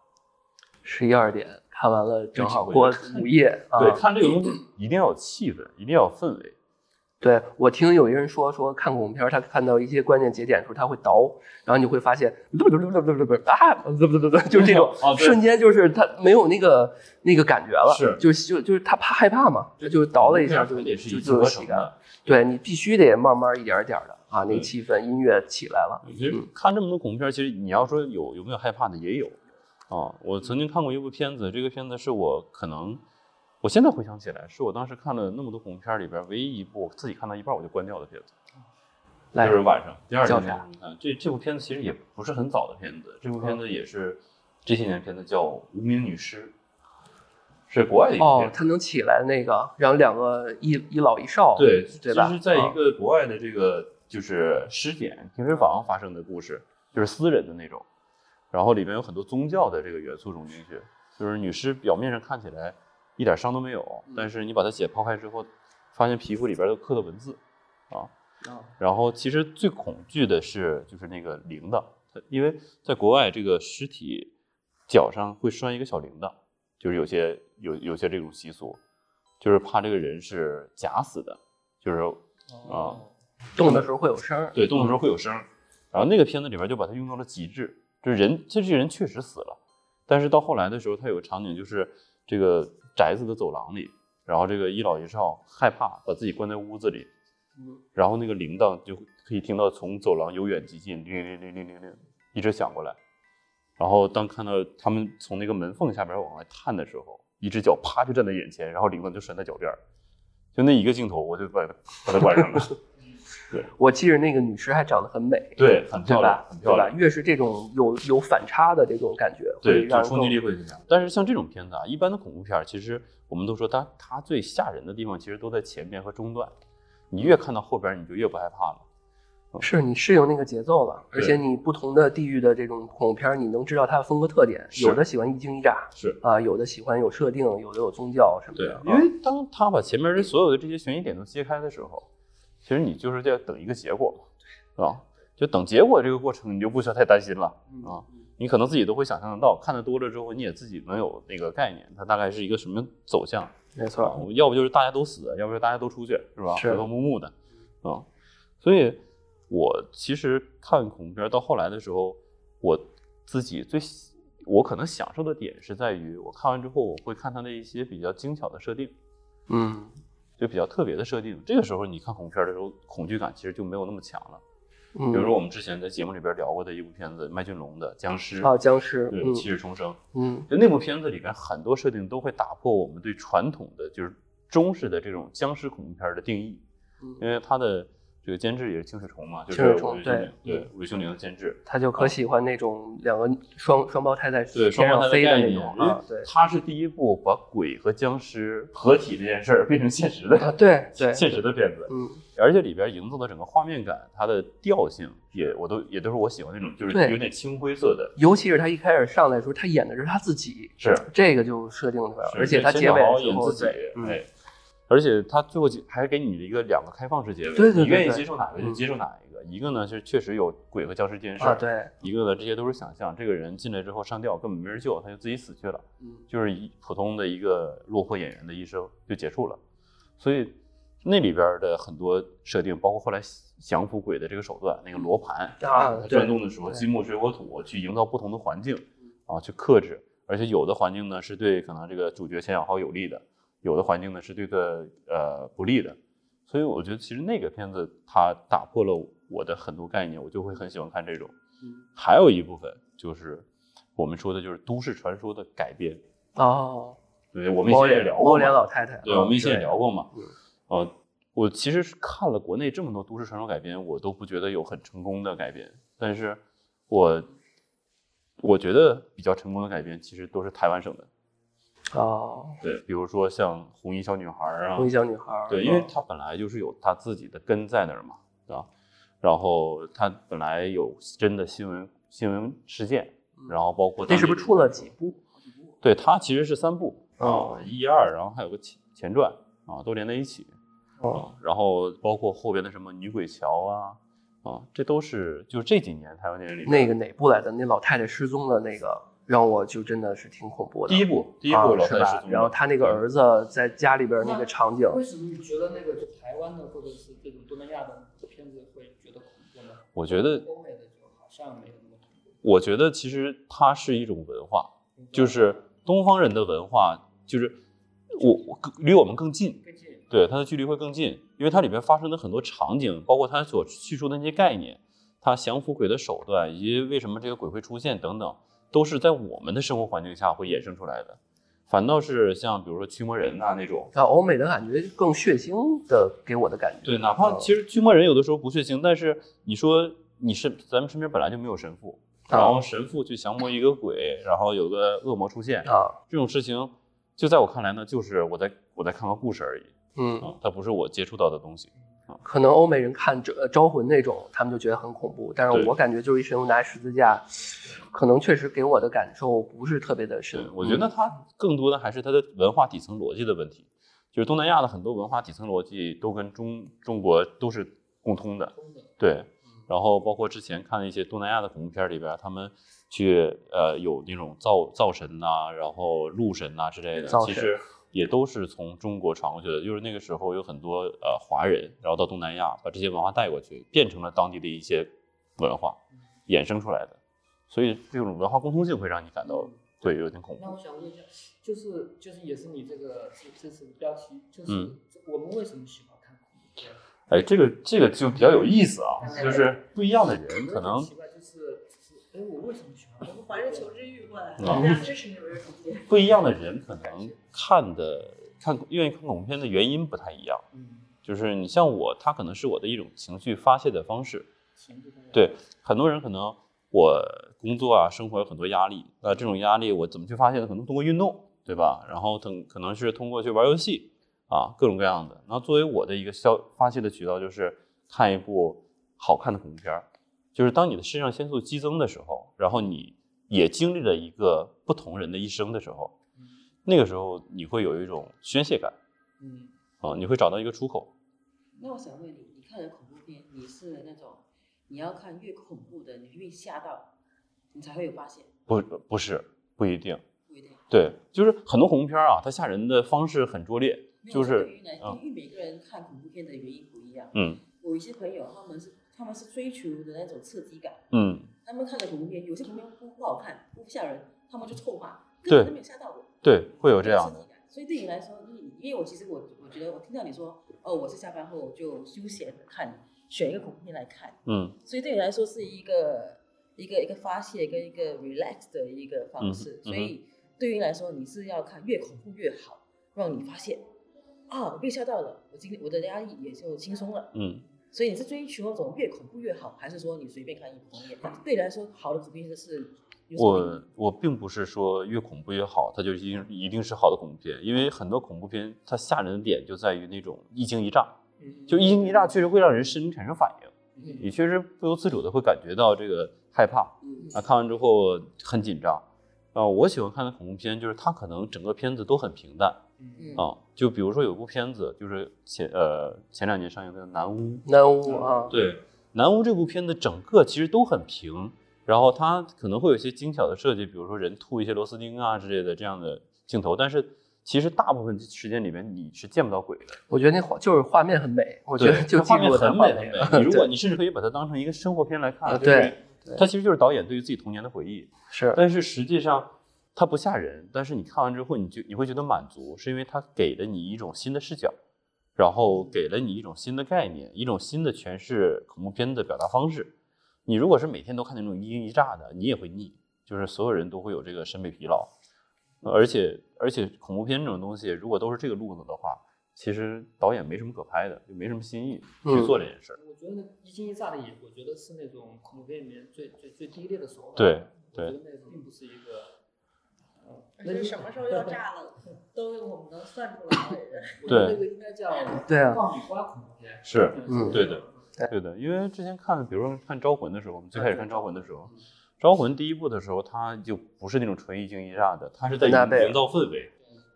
Speaker 1: 十一二点看完了，正好过午夜啊。
Speaker 2: 对，看这个东西一定要有气氛，一定要有氛围。
Speaker 1: 对我听有一人说说看恐怖片儿，他看到一些关键节点的时候，他会倒，然后你会发现，不不不不不不不啊，不不不不，就是这种 瞬间，就是他没有那个那个感觉了，
Speaker 2: 是
Speaker 1: 就就就是他怕害怕嘛，就就倒了一下就就
Speaker 2: 一气呵
Speaker 1: 就有喜感。
Speaker 2: 成的。
Speaker 1: 对你必须得慢慢一点点的啊，那个气氛音乐起来了。
Speaker 2: 其实看这么多恐怖片，其实你要说有有没有害怕的，也有啊。我曾经看过一部片子，这个片子是我可能我现在回想起来，是我当时看了那么多恐怖片里边唯一一部我自己看到一半我就关掉的片子，就是晚上第二天那看。这这部片子其实也不是很早的片子，这部片子也是这些年片子，叫《无名女尸》，是国外的一部
Speaker 1: 哦。他能起来那个，然后两个一一老一少，
Speaker 2: 对，
Speaker 1: 对吧？
Speaker 2: 就是在一
Speaker 1: 啊
Speaker 2: 个国外的这个就是尸检停尸房发生的故事，就是私人的那种，然后里面有很多宗教的这个元素融进去，就是女尸表面上看起来一点伤都没有，但是你把它解剖开之后，发现皮肤里边都刻的文字啊，
Speaker 1: 啊
Speaker 2: 然后其实最恐惧的是就是那个铃铛，它因为在国外这个尸体脚上会拴一个小铃铛，就是有些有有些这种习俗，就是怕这个人是假死的，就是啊，
Speaker 1: 动的时候会有声儿。
Speaker 2: 对，动的时候会有声儿。然后那个片子里边就把它用到了极致，就是人这这人确实死了，但是到后来的时候，他有个场景就是这个宅子的走廊里，然后这个一老一少害怕，把自己关在屋子里，然后那个铃铛就可以听到从走廊由远及近，铃铃铃铃铃铃，一直响过来。然后当看到他们从那个门缝下边往外探的时候，一只脚啪就站在眼前，然后铃铛就拴在脚边儿，就那一个镜头，我就把把它关上了。
Speaker 1: 我记着那个女尸还长得很美，
Speaker 2: 对，很漂亮，？很漂亮
Speaker 1: 对吧。越是这种有有反差的这种感觉，会
Speaker 2: 对，冲击力会很强。但是像这种片子啊，一般的恐怖片，其实我们都说它它最吓人的地方，其实都在前面和中段。你越看到后边，你就越不害怕了。
Speaker 1: 是你适应那个节奏了，而且你不同的地域的这种恐怖片，你能知道它的风格特点。有的喜欢一惊一乍
Speaker 2: 是
Speaker 1: 啊，有的喜欢有设定，有的有宗教什么的
Speaker 2: 对
Speaker 1: 的。，
Speaker 2: 因为当他把前面的所有的这些悬疑点都揭开的时候，其实你就是在等一个结果嘛，是吧？就等结果这个过程，你就不需要太担心了啊。你可能自己都会想象得到，看得多了之后，你也自己能有那个概念，它大概是一个什么走向。
Speaker 1: 没错，
Speaker 2: 啊，要不就是大家都死，要不就大家都出去，是吧？
Speaker 1: 是
Speaker 2: 和和睦睦的，啊，所以我其实看恐怖片到后来的时候，我自己最喜我可能享受的点是在于，我看完之后我会看它的一些比较精巧的设定，
Speaker 1: 嗯
Speaker 2: 就比较特别的设定。这个时候你看恐怖片的时候，恐惧感其实就没有那么强了。
Speaker 1: 嗯，
Speaker 2: 比如说我们之前在节目里边聊过的一部片子，麦浚龙的《僵尸》，
Speaker 1: 啊，僵尸，
Speaker 2: 对，
Speaker 1: 嗯
Speaker 2: 七日重生。
Speaker 1: 嗯
Speaker 2: 就那部片子里边很多设定都会打破我们对传统的就是中式的这种僵尸恐怖片的定义，
Speaker 1: 嗯
Speaker 2: 因为它的这个监制也是清水崇嘛，就是
Speaker 1: 清水崇
Speaker 2: 韦
Speaker 1: 对
Speaker 2: 对韦兄宁的监制，
Speaker 1: 他就可喜欢那种两个双双胞胎在
Speaker 2: 对双
Speaker 1: 飞
Speaker 2: 的，
Speaker 1: 那种啊，对。
Speaker 2: 他是第一部把鬼和僵尸合体这件事儿变成现实的
Speaker 1: 啊，对对，
Speaker 2: 现实的片子，
Speaker 1: 嗯。
Speaker 2: 而且里边营造的整个画面感，它的调性也我都也都是我喜欢那种，就是有点青灰色的，
Speaker 1: 尤其是他一开始上来的时候，他演的是他自己，
Speaker 2: 是
Speaker 1: 这个就设定出来了，而且他
Speaker 2: 先
Speaker 1: 结尾
Speaker 2: 演自己
Speaker 1: 候对，，
Speaker 2: 而且他最后结还给你一个两个开放式结尾，
Speaker 1: 对对对
Speaker 2: 你愿意接受哪个就
Speaker 1: 嗯
Speaker 2: 接受哪一个。一个呢是确实有鬼和僵尸这件事
Speaker 1: 对，
Speaker 2: 一个呢这些都是想象。这个人进来之后上吊根本没人救，他就自己死去了，
Speaker 1: 嗯
Speaker 2: 就是一普通的一个落魄演员的一生就结束了。所以那里边的很多设定，包括后来降服鬼的这个手段，那个罗盘
Speaker 1: 啊对
Speaker 2: 它转动的时候金木水火土去营造不同的环境啊，去克制。而且有的环境呢是对可能这个主角钱小豪有利的，有的环境呢是对他呃不利的。所以我觉得其实那个片子它打破了我的很多概念，我就会很喜欢看这种。
Speaker 1: 嗯
Speaker 2: 还有一部分就是我们说的就是都市传说的改编，
Speaker 1: 哦，
Speaker 2: 对，我们以前也聊过
Speaker 1: 猫脸，老太太，
Speaker 2: 对，我们以前也聊过嘛
Speaker 1: 嗯。
Speaker 2: 呃，我其实是看了国内这么多都市传说改编，我都不觉得有很成功的改编，但是我我觉得比较成功的改编其实都是台湾省的，
Speaker 1: 哦，
Speaker 2: 对，比如说像《红衣小女孩》啊
Speaker 1: 红衣，小女孩，
Speaker 2: 对，因为
Speaker 1: 嗯
Speaker 2: 它本来就是有她自己的根在那儿嘛，对吧？然后她本来有真的新闻新闻事件，然后包括
Speaker 1: 那是不是出了几
Speaker 2: 部？
Speaker 1: 部？
Speaker 2: 对，它其实是三部
Speaker 1: 哦
Speaker 2: 啊，一二，然后还有个前前传啊，都连在一起
Speaker 1: 哦，
Speaker 2: 啊。然后包括后边的什么女鬼桥啊啊，这都是就是这几年台湾电影里
Speaker 1: 那个哪部来的？那老太太失踪的那个，让我就真的是挺恐怖的。
Speaker 2: 第一部第一
Speaker 1: 啊
Speaker 2: 部老
Speaker 1: 是吧
Speaker 2: 太
Speaker 1: 然后他那个儿子在家里边那个场景，
Speaker 4: 为什么你觉得那个就台湾的或者是这种东南亚的片子会觉得恐怖呢？
Speaker 2: 我觉得
Speaker 4: 欧美的就好像没有那么恐怖。
Speaker 2: 我觉得其实它是一种文化，就是东方人的文化，就是我我更离我们更近，
Speaker 4: 更近。
Speaker 2: 对它的距离会更近，因为它里面发生的很多场景，包括它所叙述的那些概念，它降服鬼的手段，以及为什么这个鬼会出现等等，都是在我们的生活环境下会衍生出来的。反倒是像比如说驱魔人呐、那种，
Speaker 1: 啊，欧美的感觉更血腥的，给我的感觉。
Speaker 2: 对，哪怕其实驱魔人有的时候不血腥，但是你说你是咱们身边本来就没有神父，
Speaker 1: 啊
Speaker 2: 然后神父去降魔一个鬼，然后有个恶魔出现，
Speaker 1: 啊，
Speaker 2: 这种事情，就在我看来呢，就是我在我在看个故事而已
Speaker 1: 嗯，
Speaker 2: 啊，它不是我接触到的东西。
Speaker 1: 可能欧美人看招招魂那种，他们就觉得很恐怖，但是我感觉就是一神父拿十字架，可能确实给我的感受不是特别的深。，
Speaker 2: 我觉得它更多的还是它的文化底层逻辑的问题，就是东南亚的很多文化底层逻辑都跟中中国都是共通的。对，然后包括之前看的一些东南亚的恐怖片里边，他们去呃有那种灶灶神呐、然后鹿神呐、之类的。其实也都是从中国传过去的。就是那个时候有很多呃华人，然后到东南亚把这些文化带过去，变成了当地的一些文化衍生出来的。所以这种文化共通性会让你感到对有点恐怖。
Speaker 4: 那我想问一下，就是就是也是你这个这这次的标题，就是
Speaker 2: 嗯
Speaker 4: 我们为什么喜欢看恐怖片？
Speaker 2: 哎，这个这个就比较有意思啊，就是不一样的人可能
Speaker 4: 奇怪，就是就是哎，我为什么喜欢看恐怖片？
Speaker 5: 环着求知欲过来，
Speaker 2: 嗯
Speaker 5: 非常支持你们的主见。
Speaker 2: 不一样的人可能看的看愿意看恐怖片的原因不太一样。
Speaker 4: 嗯，
Speaker 2: 就是你像我，他可能是我的一种情绪发泄的方式。对，很多人可能我工作啊，生活有很多压力，那这种压力我怎么去发泄呢？可能通过运动，对吧？然后等可能是通过去玩游戏啊，各种各样的。然后作为我的一个消发泄的渠道，就是看一部好看的恐怖片儿。就是当你的肾上腺素激增的时候，然后你也经历了一个不同人的一生的时候，那个时候你会有一种宣泄感
Speaker 4: 嗯
Speaker 2: 啊，你会找到一个出口。
Speaker 5: 那我想问你，你看的恐怖片，你是那种你要看越恐怖的，你越吓到，你才会有发现，
Speaker 2: 不不是不一定，
Speaker 5: 不一定。
Speaker 2: 对，就是很多恐怖片啊，它吓人的方式很拙劣，就是
Speaker 5: 对于来，
Speaker 2: 嗯
Speaker 5: 因为每个人看恐怖片的原因不一样。
Speaker 2: 嗯
Speaker 5: 我有一些朋友，他们是他们是追求的那种刺激感，
Speaker 2: 嗯，
Speaker 5: 他们看的恐怖片，有些恐怖片不不好看，不吓人，他们就臭骂，根本都没有吓到我。
Speaker 2: 对，会有这样的
Speaker 5: 刺激，感。所以对你来说，你因为我其实我我觉得我听到你说，哦，我是下班后就休闲的看，选一个恐怖片来看，
Speaker 2: 嗯
Speaker 5: 所以对你来说是一个一个一个发泄跟一个 relax 的一个方式。
Speaker 2: 嗯
Speaker 5: 所以对于你来说，你是要看越恐怖越好，让你发泄啊，我被吓到了，我今天我的压力也就轻松了。
Speaker 2: 嗯。
Speaker 5: 所以你是追求那种越恐怖越好，还是说你随便看一部片？对你来说，好的恐怖片是
Speaker 2: 我我并不是说越恐怖越好，它就一定一定是好的恐怖片，因为很多恐怖片它吓人的点就在于那种一惊一乍，
Speaker 4: 嗯。
Speaker 2: 就一惊一乍确实会让人身体产生反应，
Speaker 5: 嗯
Speaker 2: 你确实不由自主的会感觉到这个害怕
Speaker 5: 嗯
Speaker 2: 啊，看完之后很紧张。啊，我喜欢看的恐怖片就是它可能整个片子都很平淡
Speaker 5: 嗯
Speaker 2: 啊，就比如说有部片子就是前呃前两年上映的《南巫》，
Speaker 1: 南屋啊，
Speaker 2: 对，《南巫》这部片子整个其实都很平，然后它可能会有一些精巧的设计，比如说人吐一些螺丝钉啊之类的这样的镜头，但是其实大部分时间里面你是见不到鬼的。
Speaker 1: 我觉得那画就是画面很美，我觉得就
Speaker 2: 它画面很美很美。你如果你甚至可以把它当成一个生活片来看，
Speaker 1: 对
Speaker 2: 它其实就是导演对于自己童年的回忆。
Speaker 1: 是
Speaker 2: 但是实际上它不吓人，但是你看完之后，你就你会觉得满足，是因为它给了你一种新的视角，然后给了你一种新的概念，一种新的诠释恐怖片的表达方式。你如果是每天都看那种一惊一乍的，你也会腻，就是所有人都会有这个审美疲劳。呃而且而且恐怖片这种东西，如果都是这个路子的话，其实导演没什么可拍的，就没什么新意去做这件事儿。
Speaker 4: 我觉得一惊一乍的也，我觉得是那种恐怖片里面最最最低劣的手法。
Speaker 2: 对
Speaker 4: 我觉得那个并不是一个。呃
Speaker 5: 而且什么时候要炸了，都是我们能算出来的人。
Speaker 4: 我觉得那个应该叫
Speaker 1: 对。啊
Speaker 4: 爆米花恐怖片。
Speaker 2: 是。
Speaker 1: 嗯。
Speaker 2: 对的，对。的，因为之前看，比如说看《招魂》的时候，我们最开始看《招魂》的时候，《招魂》第一部的时候，它就不是那种纯一惊一乍的，它是在营营造氛围，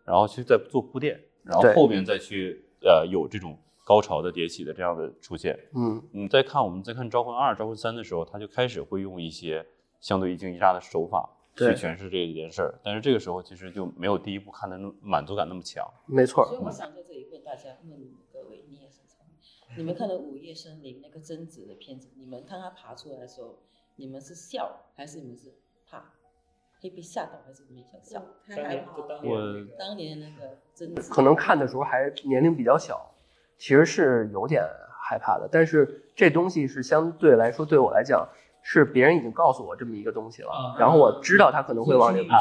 Speaker 2: 然后去再做铺垫，然后后面再去呃有这种高潮的迭起的这样的出现。
Speaker 1: 嗯。
Speaker 2: 你再看我们再看《招魂二》《招魂三》的时候，它就开始会用一些相对一惊一乍的手法去诠释这一件事儿，但是这个时候其实就没有第一部看的那满足感那么强。
Speaker 1: 没错
Speaker 5: 所以我想在这里问大家，问各位，你也是这样，你们看了《午夜森林》那个贞子的片子，你们看他爬出来的时候，你们是笑还是你们是怕？会被吓到还是你们想笑？
Speaker 4: 当年就当
Speaker 2: 我
Speaker 4: 年那个
Speaker 5: 当年那个贞子，
Speaker 1: 可能看的时候还年龄比较小，其实是有点害怕的。但是这东西是相对来说对我来讲，是别人已经告诉我这么一个东西了，
Speaker 4: 啊
Speaker 1: 然后我知道他可能会往里爬。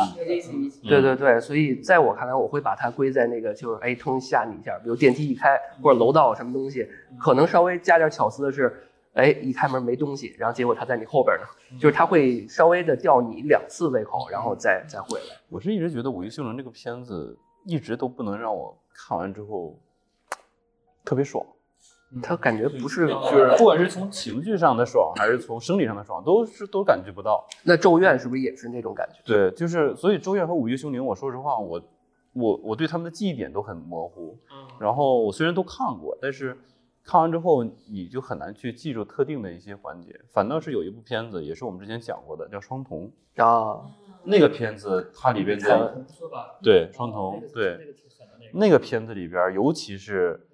Speaker 1: 对对对，所以在我看来，我会把它归在那个就是哎，突然吓你一下，比如电梯一开或者楼道什么东西，可能稍微加点巧思的是，哎，一开门没东西，然后结果他在你后边呢，就是他会稍微的吊你两次胃口，然后再再回来。
Speaker 2: 我是一直觉得《午夜凶铃》这个片子一直都不能让我看完之后特别爽，
Speaker 1: 他感觉不是
Speaker 2: 就是不管是从情绪上的爽，还是从生理上的爽，都是都感觉不到。
Speaker 1: 那咒怨是不是也是那种感觉？
Speaker 2: 对，就是所以《咒怨》和《午夜凶铃》，我说实话，我我我对他们的记忆点都很模糊。
Speaker 4: 嗯
Speaker 2: 然后我虽然都看过，但是看完之后你就很难去记住特定的一些环节。反倒是有一部片子，也是我们之前讲过的，叫《双瞳》。
Speaker 1: 啊，
Speaker 2: 那个片子它里边的对
Speaker 4: 哦
Speaker 2: 双瞳对
Speaker 4: 那个
Speaker 2: 片子里边，尤其是。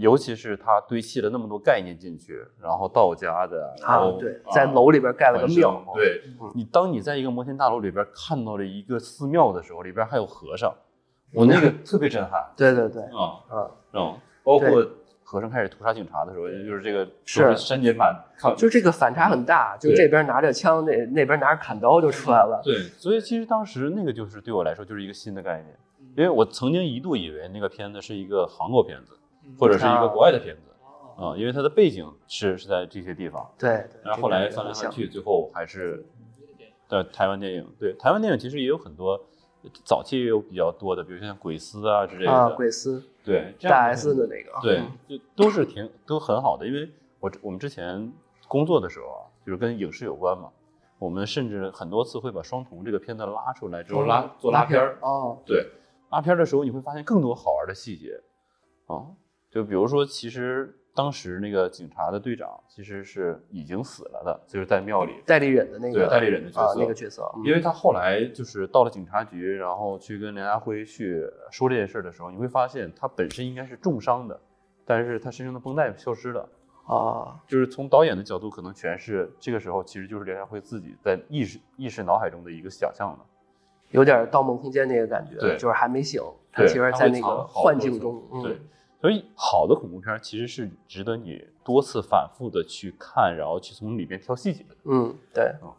Speaker 2: 尤其是它堆砌了那么多概念进去，然后道家的，然
Speaker 1: 啊
Speaker 2: 后，
Speaker 1: 对，在楼里边盖了个庙
Speaker 2: 身，对
Speaker 1: 嗯。
Speaker 2: 你，当你在一个摩天大楼里边看到了一个寺庙的时候，里边还有和尚，我那个特别震撼。
Speaker 1: 对 对对，
Speaker 2: 啊
Speaker 1: 啊，
Speaker 2: 啊！包括和尚开始屠杀警察的时候，就是这个
Speaker 1: 是
Speaker 2: 都删减版，
Speaker 1: 就这个反差很大，就这边拿着枪，那那边拿着砍刀就出来了。
Speaker 2: 对，所以其实当时那个就是对我来说就是一个新的概念，因为我曾经一度以为那个片子是一个韩国片子，或者是一个国外的片子
Speaker 4: 哦，
Speaker 2: 啊，因为它的背景是是在这些地方，
Speaker 1: 对，对
Speaker 2: 然后后来翻来翻去，最后还是
Speaker 4: 有一点
Speaker 2: 的台湾电影。对，台湾电影其实也有很多，早期也有比较多的，比如像鬼丝啊之类的。
Speaker 1: 啊，鬼丝
Speaker 2: 对，
Speaker 1: 大 S 的那个，
Speaker 2: 对
Speaker 1: 嗯，
Speaker 2: 就都是挺都很好的，因为我我们之前工作的时候啊，就是跟影视有关嘛，我们甚至很多次会把《双瞳》这个片子拉出来之后拉做拉片儿。
Speaker 1: 哦，
Speaker 2: 对，拉片儿的时候你会发现更多好玩的细节啊，就比如说，其实当时那个警察的队长其实是已经死了的，就是在庙里，
Speaker 1: 代理人的那个
Speaker 2: 对代理人的角
Speaker 1: 啊
Speaker 2: 色
Speaker 1: 那个角色，嗯
Speaker 2: 因为他后来就是到了警察局，然后去跟梁家辉去说这件事的时候，你会发现他本身应该是重伤的，但是他身上的绷带消失了。
Speaker 1: 啊
Speaker 2: 就是从导演的角度，可能诠释这个时候其实就是梁家辉自己在意识意识脑海中的一个想象的。
Speaker 1: 有点《盗梦空间》那个感觉，
Speaker 2: 对
Speaker 1: 就是还没醒，他其实在那个幻境中，嗯
Speaker 2: 对，所以好的恐怖片其实是值得你多次反复的去看，然后去从里面挑细节的。
Speaker 1: 嗯，对
Speaker 2: 哦。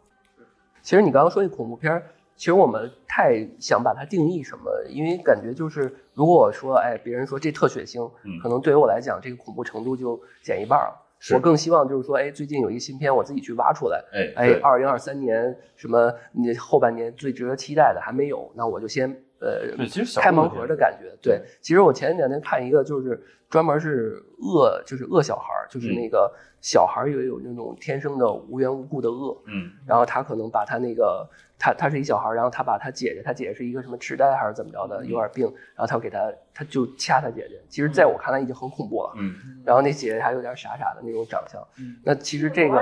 Speaker 1: 其实你刚刚说那恐怖片，其实我们太想把它定义什么，因为感觉就是，如果我说，哎，别人说这特血腥，
Speaker 2: 嗯
Speaker 1: 可能对于我来讲，这个恐怖程度就减一半儿了。我更希望就是说，哎，最近有一个新片，我自己去挖出来。
Speaker 2: 哎
Speaker 1: 哎，二零二三年什么？你后半年最值得期待的还没有，那我就先呃，
Speaker 2: 其实
Speaker 1: 开盲盒的感觉。对，其实我前两天看一个，就是专门是恶，就是恶小孩儿，就是
Speaker 2: 嗯
Speaker 1: 那个小孩儿也有那种天生的无缘无故的恶，
Speaker 2: 嗯
Speaker 1: 然后他可能把他那个他他是一小孩儿，然后他把他姐姐，他姐姐是一个什么痴呆还是怎么着的，有点病，然后他给他他就掐他姐姐。其实在我看来已经很恐怖了。
Speaker 2: 嗯，
Speaker 1: 然后那姐姐还有点傻傻的那种长相。嗯那其实这个。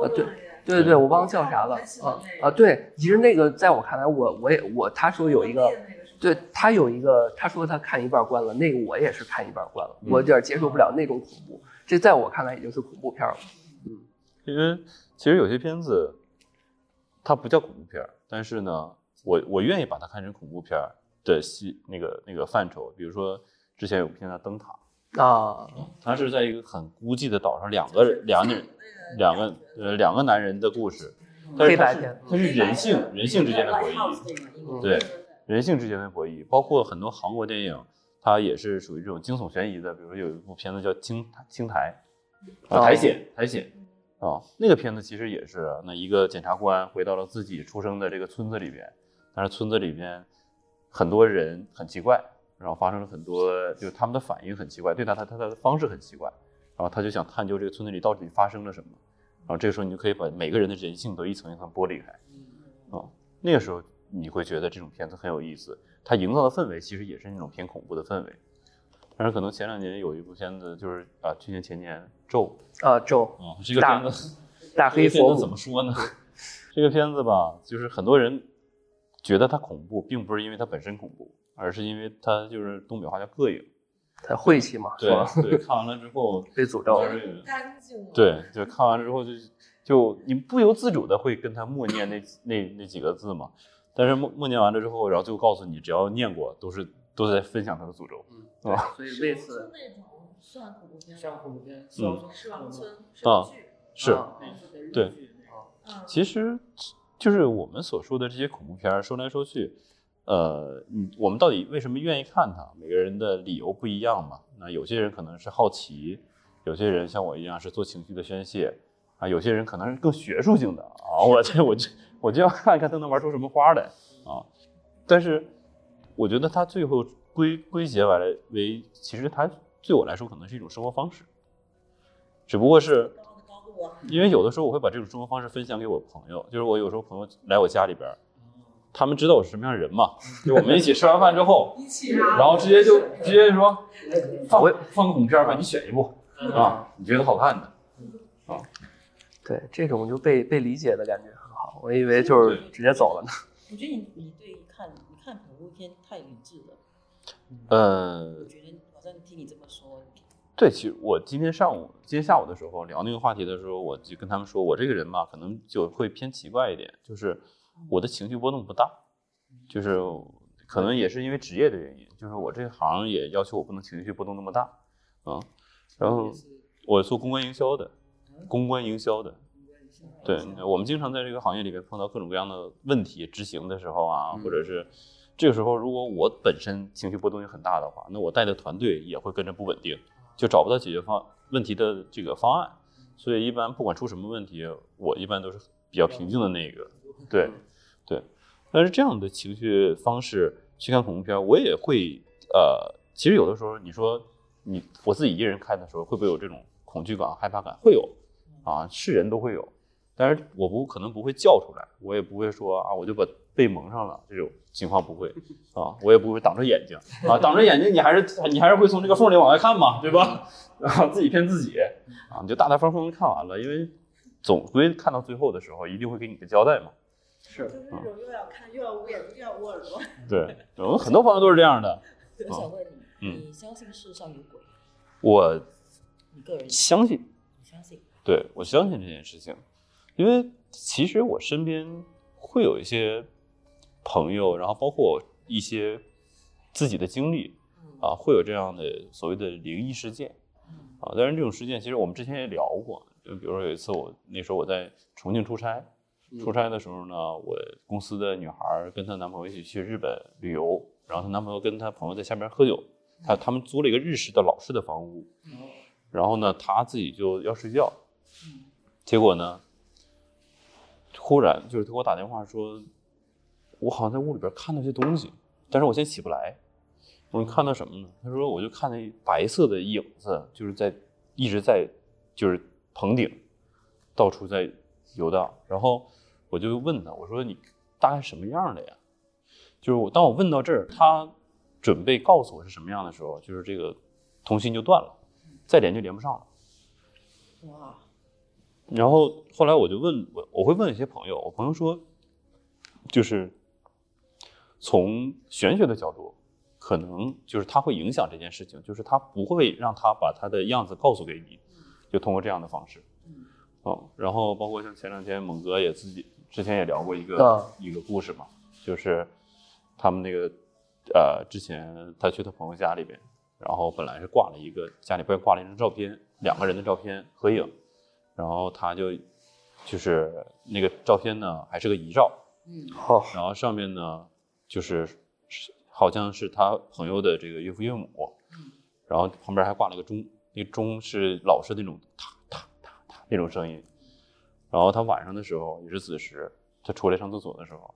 Speaker 6: 呃
Speaker 1: 对对对对，我忘了叫啥了啊啊！对，其实那个在我看来，我我也我他说有一个，对他有一个，他说他看一半关了，那个我也是看一半关了，我有点接受不了那种恐怖，这在我看来已经是恐怖片了。
Speaker 2: 嗯因为其实有些片子它不叫恐怖片，但是呢，我我愿意把它看成恐怖片儿的系那个那个范畴。比如说之前有部片叫《灯塔》，
Speaker 1: 啊，
Speaker 2: 他是在一个很孤寂的岛上，两个两个人两个呃两个男人的故事，但是它是
Speaker 1: 黑白片
Speaker 2: 它是人性人性之间的博弈。
Speaker 1: 嗯
Speaker 2: 对人性之间的博弈，包括很多韩国电影，它也是属于这种惊悚悬疑的。比如说有一部片子叫《青青
Speaker 1: 苔》，
Speaker 2: 苔藓，苔藓，啊，那个片子其实也是那一个检察官回到了自己出生的这个村子里边，但是村子里边很多人很奇怪，然后发生了很多，就是他们的反应很奇怪，对他他他的方式很奇怪，然后他就想探究这个村子里到底发生了什么，然后这个时候你就可以把每个人的人性都一层一层剥离开，啊，那个时候你会觉得这种片子很有意思，它营造的氛围其实也是那种偏恐怖的氛围。但是可能前两年有一部片子，就是啊，去年前年《咒
Speaker 1: 啊，咒》
Speaker 2: 啊，这个
Speaker 1: 大
Speaker 2: 片子
Speaker 1: 大黑佛母
Speaker 2: 这个片子怎么说呢？这个片子吧，就是很多人觉得它恐怖，并不是因为它本身恐怖，而是因为它就是东北话叫膈应。
Speaker 1: 太晦气嘛，是吧？
Speaker 2: 对对，看完了之后，
Speaker 1: 被诅咒
Speaker 6: 干净。
Speaker 2: 对，就看完之后就就你不由自主的会跟他默念那那那几个字嘛。但是默默念完了之后，然后就告诉你，只要念过，都是都是在分享他的诅咒。
Speaker 1: 嗯对，所以为此
Speaker 6: 是那种算恐怖片，
Speaker 4: 像恐怖片，
Speaker 2: 嗯
Speaker 6: 是乡村
Speaker 2: 啊
Speaker 6: 是剧，
Speaker 2: 是，
Speaker 1: 啊
Speaker 2: 对
Speaker 6: 嗯，
Speaker 2: 其实就是我们所说的这些恐怖片，说来说去，呃，我们到底为什么愿意看它？每个人的理由不一样嘛。那有些人可能是好奇，有些人像我一样是做情绪的宣泄，啊，有些人可能是更学术性的啊，我这我这我就要看一看他能玩出什么花来啊。但是我觉得他最后归归结完来为，其实他对我来说可能是一种生活方式，只不过是，因为有的时候我会把这种生活方式分享给我朋友，就是我有时候朋友来我家里边，他们知道我是什么样的人嘛，就我们一起吃完饭之后，
Speaker 6: 一起啊，
Speaker 2: 然后直接就直接说放放个恐怖片吧，你选一部啊，你觉得好看的。
Speaker 1: 啊，对这种就被被理解的感觉很好。我以为就是直接走了呢。
Speaker 5: 我觉得你你对看你看恐怖片太理智了，
Speaker 2: 呃。
Speaker 5: 我，觉得好像听你这么说，
Speaker 2: 对，其实我今天上午、今天下午的时候聊那个话题的时候，我就跟他们说，我这个人吧，可能就会偏奇怪一点，就是我的情绪波动不大，就是可能也是因为职业的原因，就是我这行也要求我不能情绪波动那么大啊。然后我做公关营销的，公关营销的，对我们经常在这个行业里面碰到各种各样的问题，执行的时候啊，或者是这个时候，如果我本身情绪波动也很大的话，那我带的团队也会跟着不稳定，就找不到解决方问题的这个方案。所以一般不管出什么问题，我一般都是比较平静的那个。对，对。但是这样的情绪方式去看恐怖片，我也会呃，其实有的时候你说你我自己一个人看的时候，会不会有这种恐惧感、害怕感？会有啊，是人都会有。但是我不可能不会叫出来，我也不会说啊，我就把被蒙上了，这种情况不会 啊，我也不会挡着眼睛啊，挡着眼睛你还是你还是会从这个缝里往外看嘛，对吧？啊，自己骗自己啊，你就大大方方的看完了，因为总归看到最后的时候一定会给你个交代嘛。
Speaker 1: 是
Speaker 6: 就是那种又要看又要捂眼睛又要捂耳朵。
Speaker 2: 对，我们很多朋友都是这样的。
Speaker 5: 我想问你，
Speaker 2: 嗯
Speaker 5: 你相信世上有鬼？
Speaker 2: 我
Speaker 5: 你个人
Speaker 2: 相信，
Speaker 5: 你相信？
Speaker 2: 对我相信这件事情，因为其实我身边会有一些朋友，然后包括一些自己的经历啊，会有这样的所谓的灵异事件啊。当然，这种事件其实我们之前也聊过，就比如说有一次我那时候我在重庆出差，出差的时候呢，我公司的女孩跟她男朋友一起去日本旅游，然后她男朋友跟她朋友在下边喝酒，他他们租了一个日式的老式的房屋，然后呢，她自己就要睡觉，结果呢，忽然就是他给我打电话说，我好像在屋里边看到些东西，但是我现在起不来。我说你看到什么呢？他说我就看见白色的影子，就是在一直在就是棚顶到处在游荡。然后我就问他，我说你大概什么样的呀？就是我当我问到这儿，他准备告诉我是什么样的时候，就是这个通信就断了，再连就连不上了。
Speaker 5: 哇，
Speaker 2: 然后后来我就问我，我会问一些朋友，我朋友说，就是从玄学的角度，可能就是他会影响这件事情，就是他不会让他把他的样子告诉给你，就通过这样的方式。哦，然后包括像前两天猛哥也自己之前也聊过一个、
Speaker 1: 啊
Speaker 2: 一个故事嘛，就是他们那个呃之前他去他朋友家里边，然后本来是挂了一个家里边挂了一张照片，两个人的照片合影，然后他就就是那个照片呢还是个遗照，
Speaker 5: 嗯，
Speaker 1: 好，
Speaker 2: 然后上面呢就是是好像是他朋友的这个岳父岳母，然后旁边还挂了个钟，那个钟是老式那种那种声音。然后他晚上的时候也是子时，他出来上厕所的时候，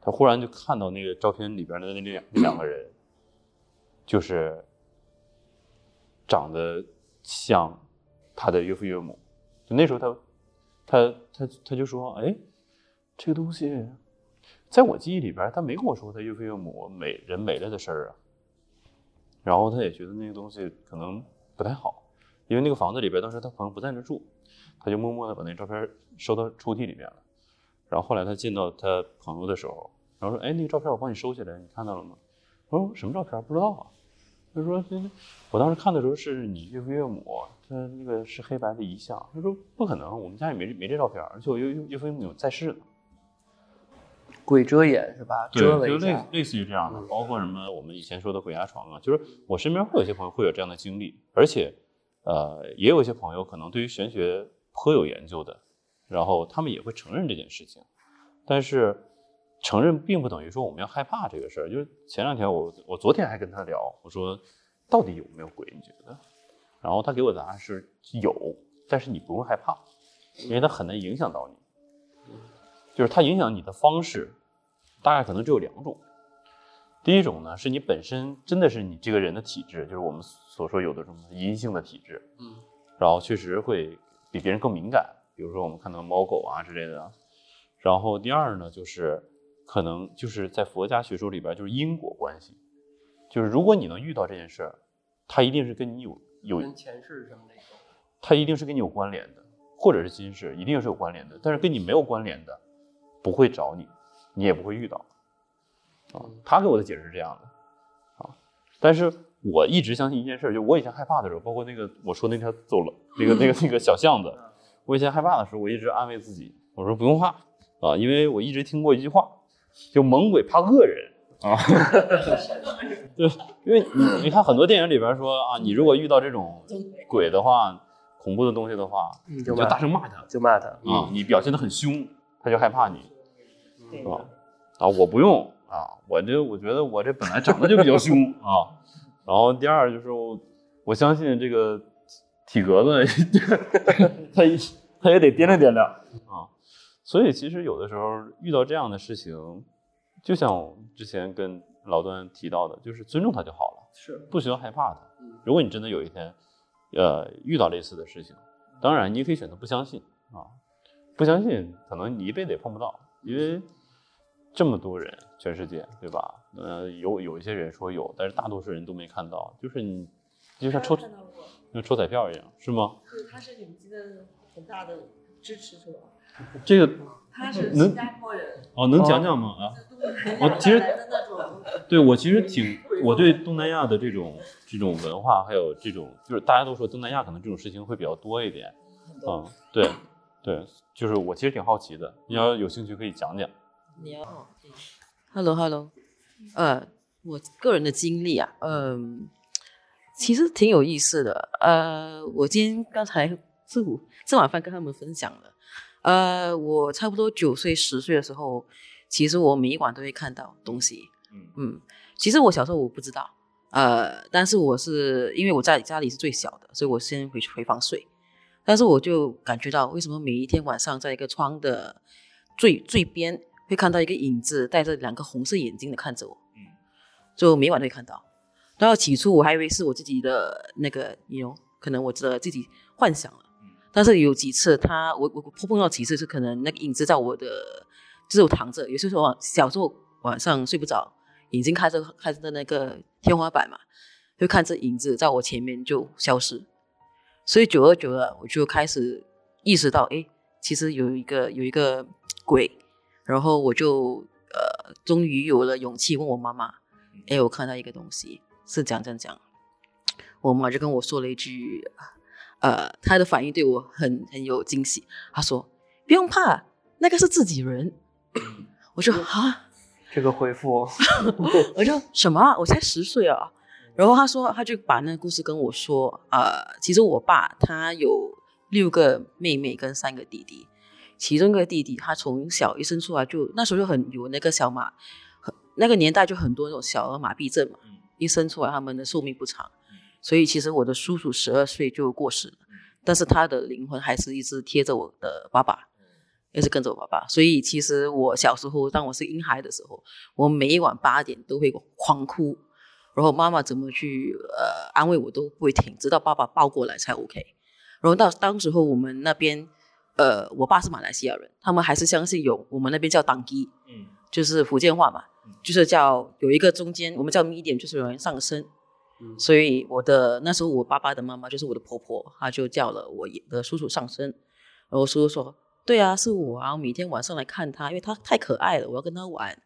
Speaker 2: 他忽然就看到那个照片里边的那两两个人，就是长得像他的岳父岳母。就那时候他他他他就说，哎，这个东西在我记忆里边，他没跟我说他岳父岳母没人没了的事儿啊。然后他也觉得那个东西可能不太好，因为那个房子里边当时他朋友不在那住，他就默默的把那照片收到抽屉里面了。然后后来他见到他朋友的时候，然后说：“哎，那个照片我帮你收起来，你看到了吗？”我说：“什么照片？不知道啊。”他说：“我当时看的时候是你岳父岳母，他那个是黑白的遗像。”他说：“不可能，我们家也没没这照片，而且我岳岳岳父岳母在世呢。”
Speaker 1: 鬼遮眼是吧？遮了
Speaker 2: 就类
Speaker 1: 一下，
Speaker 2: 类似于这样的，包括什么我们以前说的鬼压床啊，就是我身边会有些朋友会有这样的经历，而且呃，也有一些朋友可能对于玄学颇有研究的，然后他们也会承认这件事情，但是承认并不等于说我们要害怕这个事儿。就是前两天我我昨天还跟他聊，我说到底有没有鬼？你觉得？然后他给我答案是有，但是你不用害怕，因为它很难影响到你，就是它影响你的方式。大概可能只有两种。第一种呢，是你本身真的是你这个人的体质，就是我们所说有的什么阴性的体质，
Speaker 1: 嗯，
Speaker 2: 然后确实会比别人更敏感，比如说我们看到猫狗啊之类的。然后第二呢，就是可能就是在佛家学说里边，就是因果关系，就是如果你能遇到这件事儿，它一定是跟你有有
Speaker 1: 跟前世什么的。
Speaker 2: 它一定是跟你有关联的，或者是今世一定是有关联的，但是跟你没有关联的，不会找你，你也不会遇到。啊，他给我的解释是这样的，啊，但是我一直相信一件事，就我以前害怕的时候，包括那个我说那条走了那个那个那个小巷子，我以前害怕的时候，我一直安慰自己，我说不用怕啊，因为我一直听过一句话，就猛鬼怕恶人。啊，对，因为你你看很多电影里边说啊，你如果遇到这种鬼的话，恐怖的东西的话，你就大声骂他。
Speaker 1: 就骂他，
Speaker 2: 啊，你表现的很凶，他就害怕你。
Speaker 5: 对
Speaker 2: 是吧？啊，我不用啊，我这我觉得我这本来长得就比较凶啊。然后第二就是我我相信这个体格子，他也他也得掂量掂量啊。所以其实有的时候遇到这样的事情，就像我之前跟老段提到的，就是尊重他就好了，
Speaker 1: 是
Speaker 2: 不需要害怕他
Speaker 1: 嗯。
Speaker 2: 如果你真的有一天，呃，遇到类似的事情，当然你也可以选择不相信啊，不相信可能你一辈子也碰不到，因为这么多人，全世界对吧？呃，有有一些人说有，但是大多数人都没看到，就是你就像抽像抽彩票一样，是吗？
Speaker 6: 对，他是永基的很大的支持者，
Speaker 2: 这个
Speaker 6: 他是
Speaker 2: 能
Speaker 6: 新加坡人，
Speaker 2: 哦，能讲讲吗？啊？我其实对我其实挺，我对东南亚的这种这种文化，还有这种就是大家都说东南亚可能这种事情会比较多一点，嗯，对对，就是我其实挺好奇的，你要有兴趣可以讲讲。
Speaker 5: 你要，Hello Hello，呃，我个人的经历啊，嗯、其实挺有意思的。呃，我今天刚才这午吃晚饭跟他们分享了，呃，我差不多九岁十岁的时候，其实我每一晚都会看到东西。
Speaker 2: 嗯
Speaker 5: 嗯，其实我小时候我不知道，呃，但是我是因为我在家里是最小的，所以我先回去回房睡。但是我就感觉到，为什么每一天晚上在一个窗的最最边会看到一个影子，戴着两个红色眼睛的看着我，
Speaker 2: 嗯，
Speaker 5: 就每晚都会看到。然后起初我还以为是我自己的那个 know，可能我的自己幻想了。但是有几次他，我我碰碰到几次是可能那个影子在我的，就是我躺着，有些时候晚小时候晚上睡不着，眼睛看着看着那个天花板嘛，就看着影子在我前面就消失。所以久而久了，我就开始意识到，哎，其实有一个有一个鬼，然后我就呃，终于有了勇气问我妈妈，哎，我看到一个东西，是讲讲讲，我妈就跟我说了一句，呃，她的反应对我很很有惊喜，她说不用怕，那个是自己人，我说啊，
Speaker 1: 这个回复，
Speaker 5: 我就什么啊？我才十岁啊！然后他说，他就把那个故事跟我说，呃，其实我爸他有六个妹妹跟三个弟弟，其中一个弟弟他从小一生出来就那时候就很有那个小马，很那个年代就很多那种小儿麻痹症嘛，一生出来他们的寿命不长，所以其实我的叔叔十二岁就过世了，但是他的灵魂还是一直贴着我的爸爸。一直跟着我爸爸，所以其实我小时候，当我是婴孩的时候，我每一晚八点都会狂哭，然后妈妈怎么去呃安慰我都不会停，直到爸爸抱过来才 OK。然后到当时候我们那边，呃，我爸是马来西亚人，他们还是相信有我们那边叫当机，
Speaker 2: 嗯
Speaker 5: 就是福建话嘛，就是叫有一个中间，我们叫 medium，就是有人上升。
Speaker 1: 嗯
Speaker 5: 所以我的那时候我爸爸的妈妈就是我的婆婆，她就叫了我爷的叔叔上身，然后叔叔说。对啊，是我啊！我每天晚上来看他，因为他太可爱了，我要跟他玩。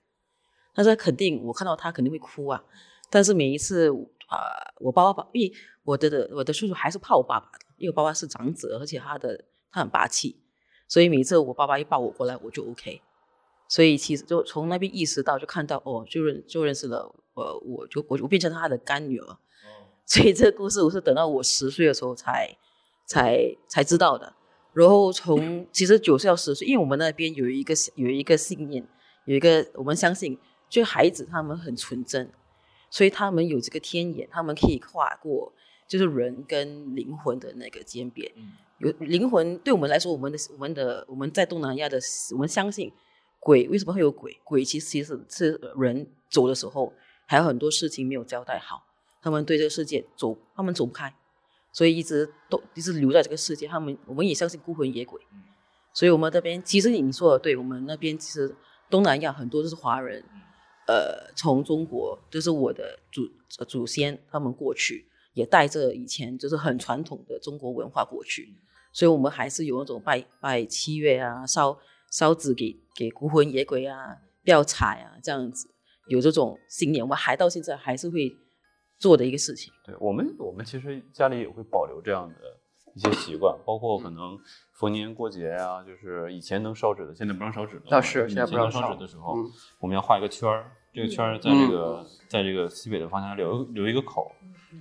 Speaker 5: 但是肯定我看到他肯定会哭啊。但是每一次啊、我爸爸因为我的我的叔叔还是怕我爸爸的，因为我爸爸是长者，而且他的他很霸气，所以每次我爸爸一抱我过来，我就 OK。所以其实就从那边意识到，就看到哦，就认就认识了我，我就我我变成他的干女儿。所以这个故事我是等到我十岁的时候才才才知道的。然后从其实九岁到十岁，因为我们那边有一个有一个信念，有一个我们相信，就孩子他们很纯真，所以他们有这个天眼，他们可以跨过就是人跟灵魂的那个间别。有灵魂对我们来说，我们的我们的我们在东南亚的我们相信鬼为什么会有鬼？鬼其实其实是人走的时候还有很多事情没有交代好，他们对这个世界走他们走不开。所以一直都一直留在这个世界，他们我们也相信孤魂野鬼，所以我们这边其实你说的对，我们那边其实东南亚很多都是华人，呃，从中国就是我的祖祖先他们过去也带着以前就是很传统的中国文化过去，所以我们还是有那种拜拜七月啊，烧烧纸给给孤魂野鬼啊，吊彩啊这样子，有这种新年，我们还到现在还是会做的一个事情。
Speaker 2: 对我们，我们其实家里也会保留这样的一些习惯，包括可能逢年过节呀、就是以前能烧纸的，现在不让烧纸了。
Speaker 1: 那是现在不让烧
Speaker 2: 纸的时候，
Speaker 1: 嗯
Speaker 2: 我们要画一个圈儿，这个圈儿在这个、在这个西北的方向留留一个口，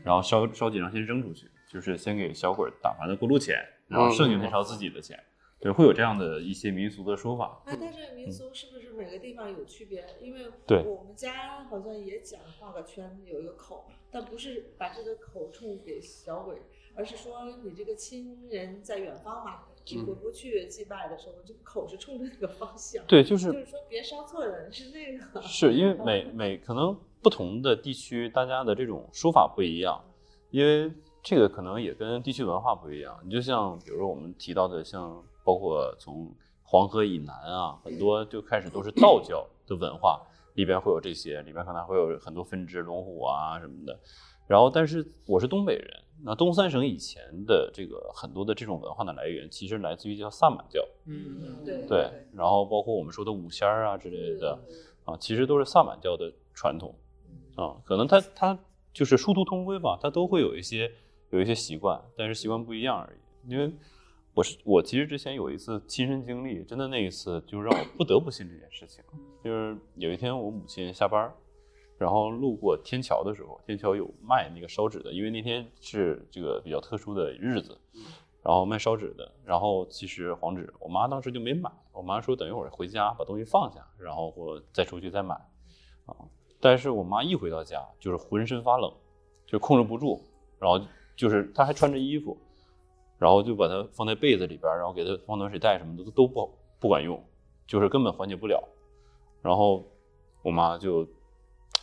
Speaker 2: 然后烧烧几张先扔出去，就是先给小鬼打完了过路钱，然后剩下的烧自己的钱。对，会有这样的一些民俗的说法。
Speaker 6: 哎，但是民俗是不是每个地方有区别？因为
Speaker 2: 对
Speaker 6: 我们家好像也讲画个圈，有一个口，但不是把这个口冲给小鬼，而是说你这个亲人在远方嘛，你回不去祭拜的时候，这个口是冲着那个方向。
Speaker 2: 对，就是
Speaker 6: 就是说别烧错人，是那个。
Speaker 2: 是因为 每每可能不同的地区，大家的这种说法不一样，因为这个可能也跟地区文化不一样。你就像比如说我们提到的，像包括从黄河以南啊，很多就开始都是道教的文化里边会有这些，里边可能会有很多分支，龙虎啊什么的。然后，但是我是东北人，那东三省以前的这个很多的这种文化的来源，其实来自于叫萨满教，
Speaker 4: 嗯，
Speaker 6: 对
Speaker 2: 对，然后包括我们说的五仙儿啊之类的，啊，其实都是萨满教的传统，啊，可能他他就是殊途同归吧，他都会有一些有一些习惯，但是习惯不一样而已。因为我是我其实之前有一次亲身经历，真的那一次就让我不得不信这件事情，就是有一天我母亲下班，然后路过天桥的时候，天桥有卖那个烧纸的，因为那天是这个比较特殊的日子，然后卖烧纸的，然后其实黄纸，我妈当时就没买，我妈说等一会儿回家把东西放下，然后我再出去再买，啊，但是我妈一回到家就是浑身发冷，就控制不住，然后就是她还穿着衣服，然后就把它放在被子里边，然后给她放暖水袋什么的都都不不管用，就是根本缓解不了，然后我妈就，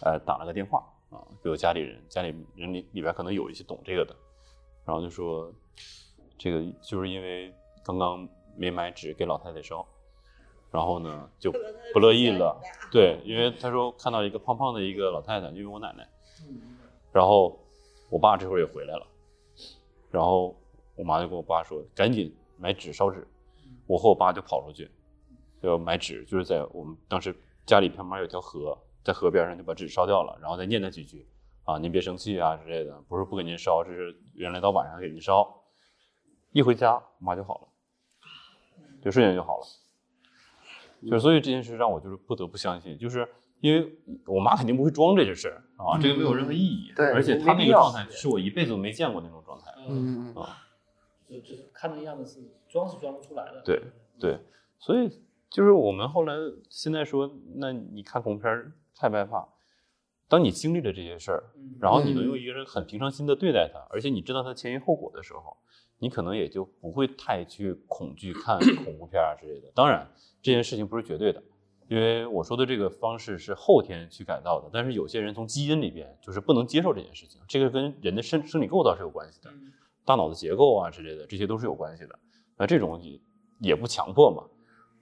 Speaker 2: 呃，打了个电话啊，给我家里人，家里人里里边可能有一些懂这个的，然后就说，这个就是因为刚刚没买纸给老太太烧，然后呢就不乐意了，对，因为他说看到一个胖胖的一个老太太，因为我奶奶，然后我爸这会儿也回来了，然后我妈就跟我爸说，赶紧买纸烧纸，我和我爸就跑出去，就买纸，就是在我们当时家里旁边有条河，在河边上就把纸烧掉了，然后再念那几句啊，您别生气啊之类的，不是不给您烧，这是原来到晚上给您烧。一回家，我妈就好了，就瞬间就好了。就是所以这件事让我就是不得不相信，就是因为我妈肯定不会装这件事儿啊，这个没有任何意义。
Speaker 1: 对
Speaker 2: 而且她那个状态是我一辈子都没见过那种状态。
Speaker 1: 嗯，
Speaker 2: 啊，
Speaker 4: 就就是看那样子是装是装不出来的。
Speaker 2: 对对，所以就是我们后来现在说，那你看恐怖片儿害不害怕？当你经历了这些事儿，
Speaker 4: 嗯，
Speaker 2: 然后你能用一个很平常心的对待他，而且你知道他前因后果的时候，你可能也就不会太去恐惧看 恐怖片啊之类的。当然，这件事情不是绝对的，因为我说的这个方式是后天去改造的，但是有些人从基因里边就是不能接受这件事情，这个跟人的生生理构造是有关系的，
Speaker 4: 嗯
Speaker 2: 大脑的结构啊之类的，这些都是有关系的。那这种也也不强迫嘛。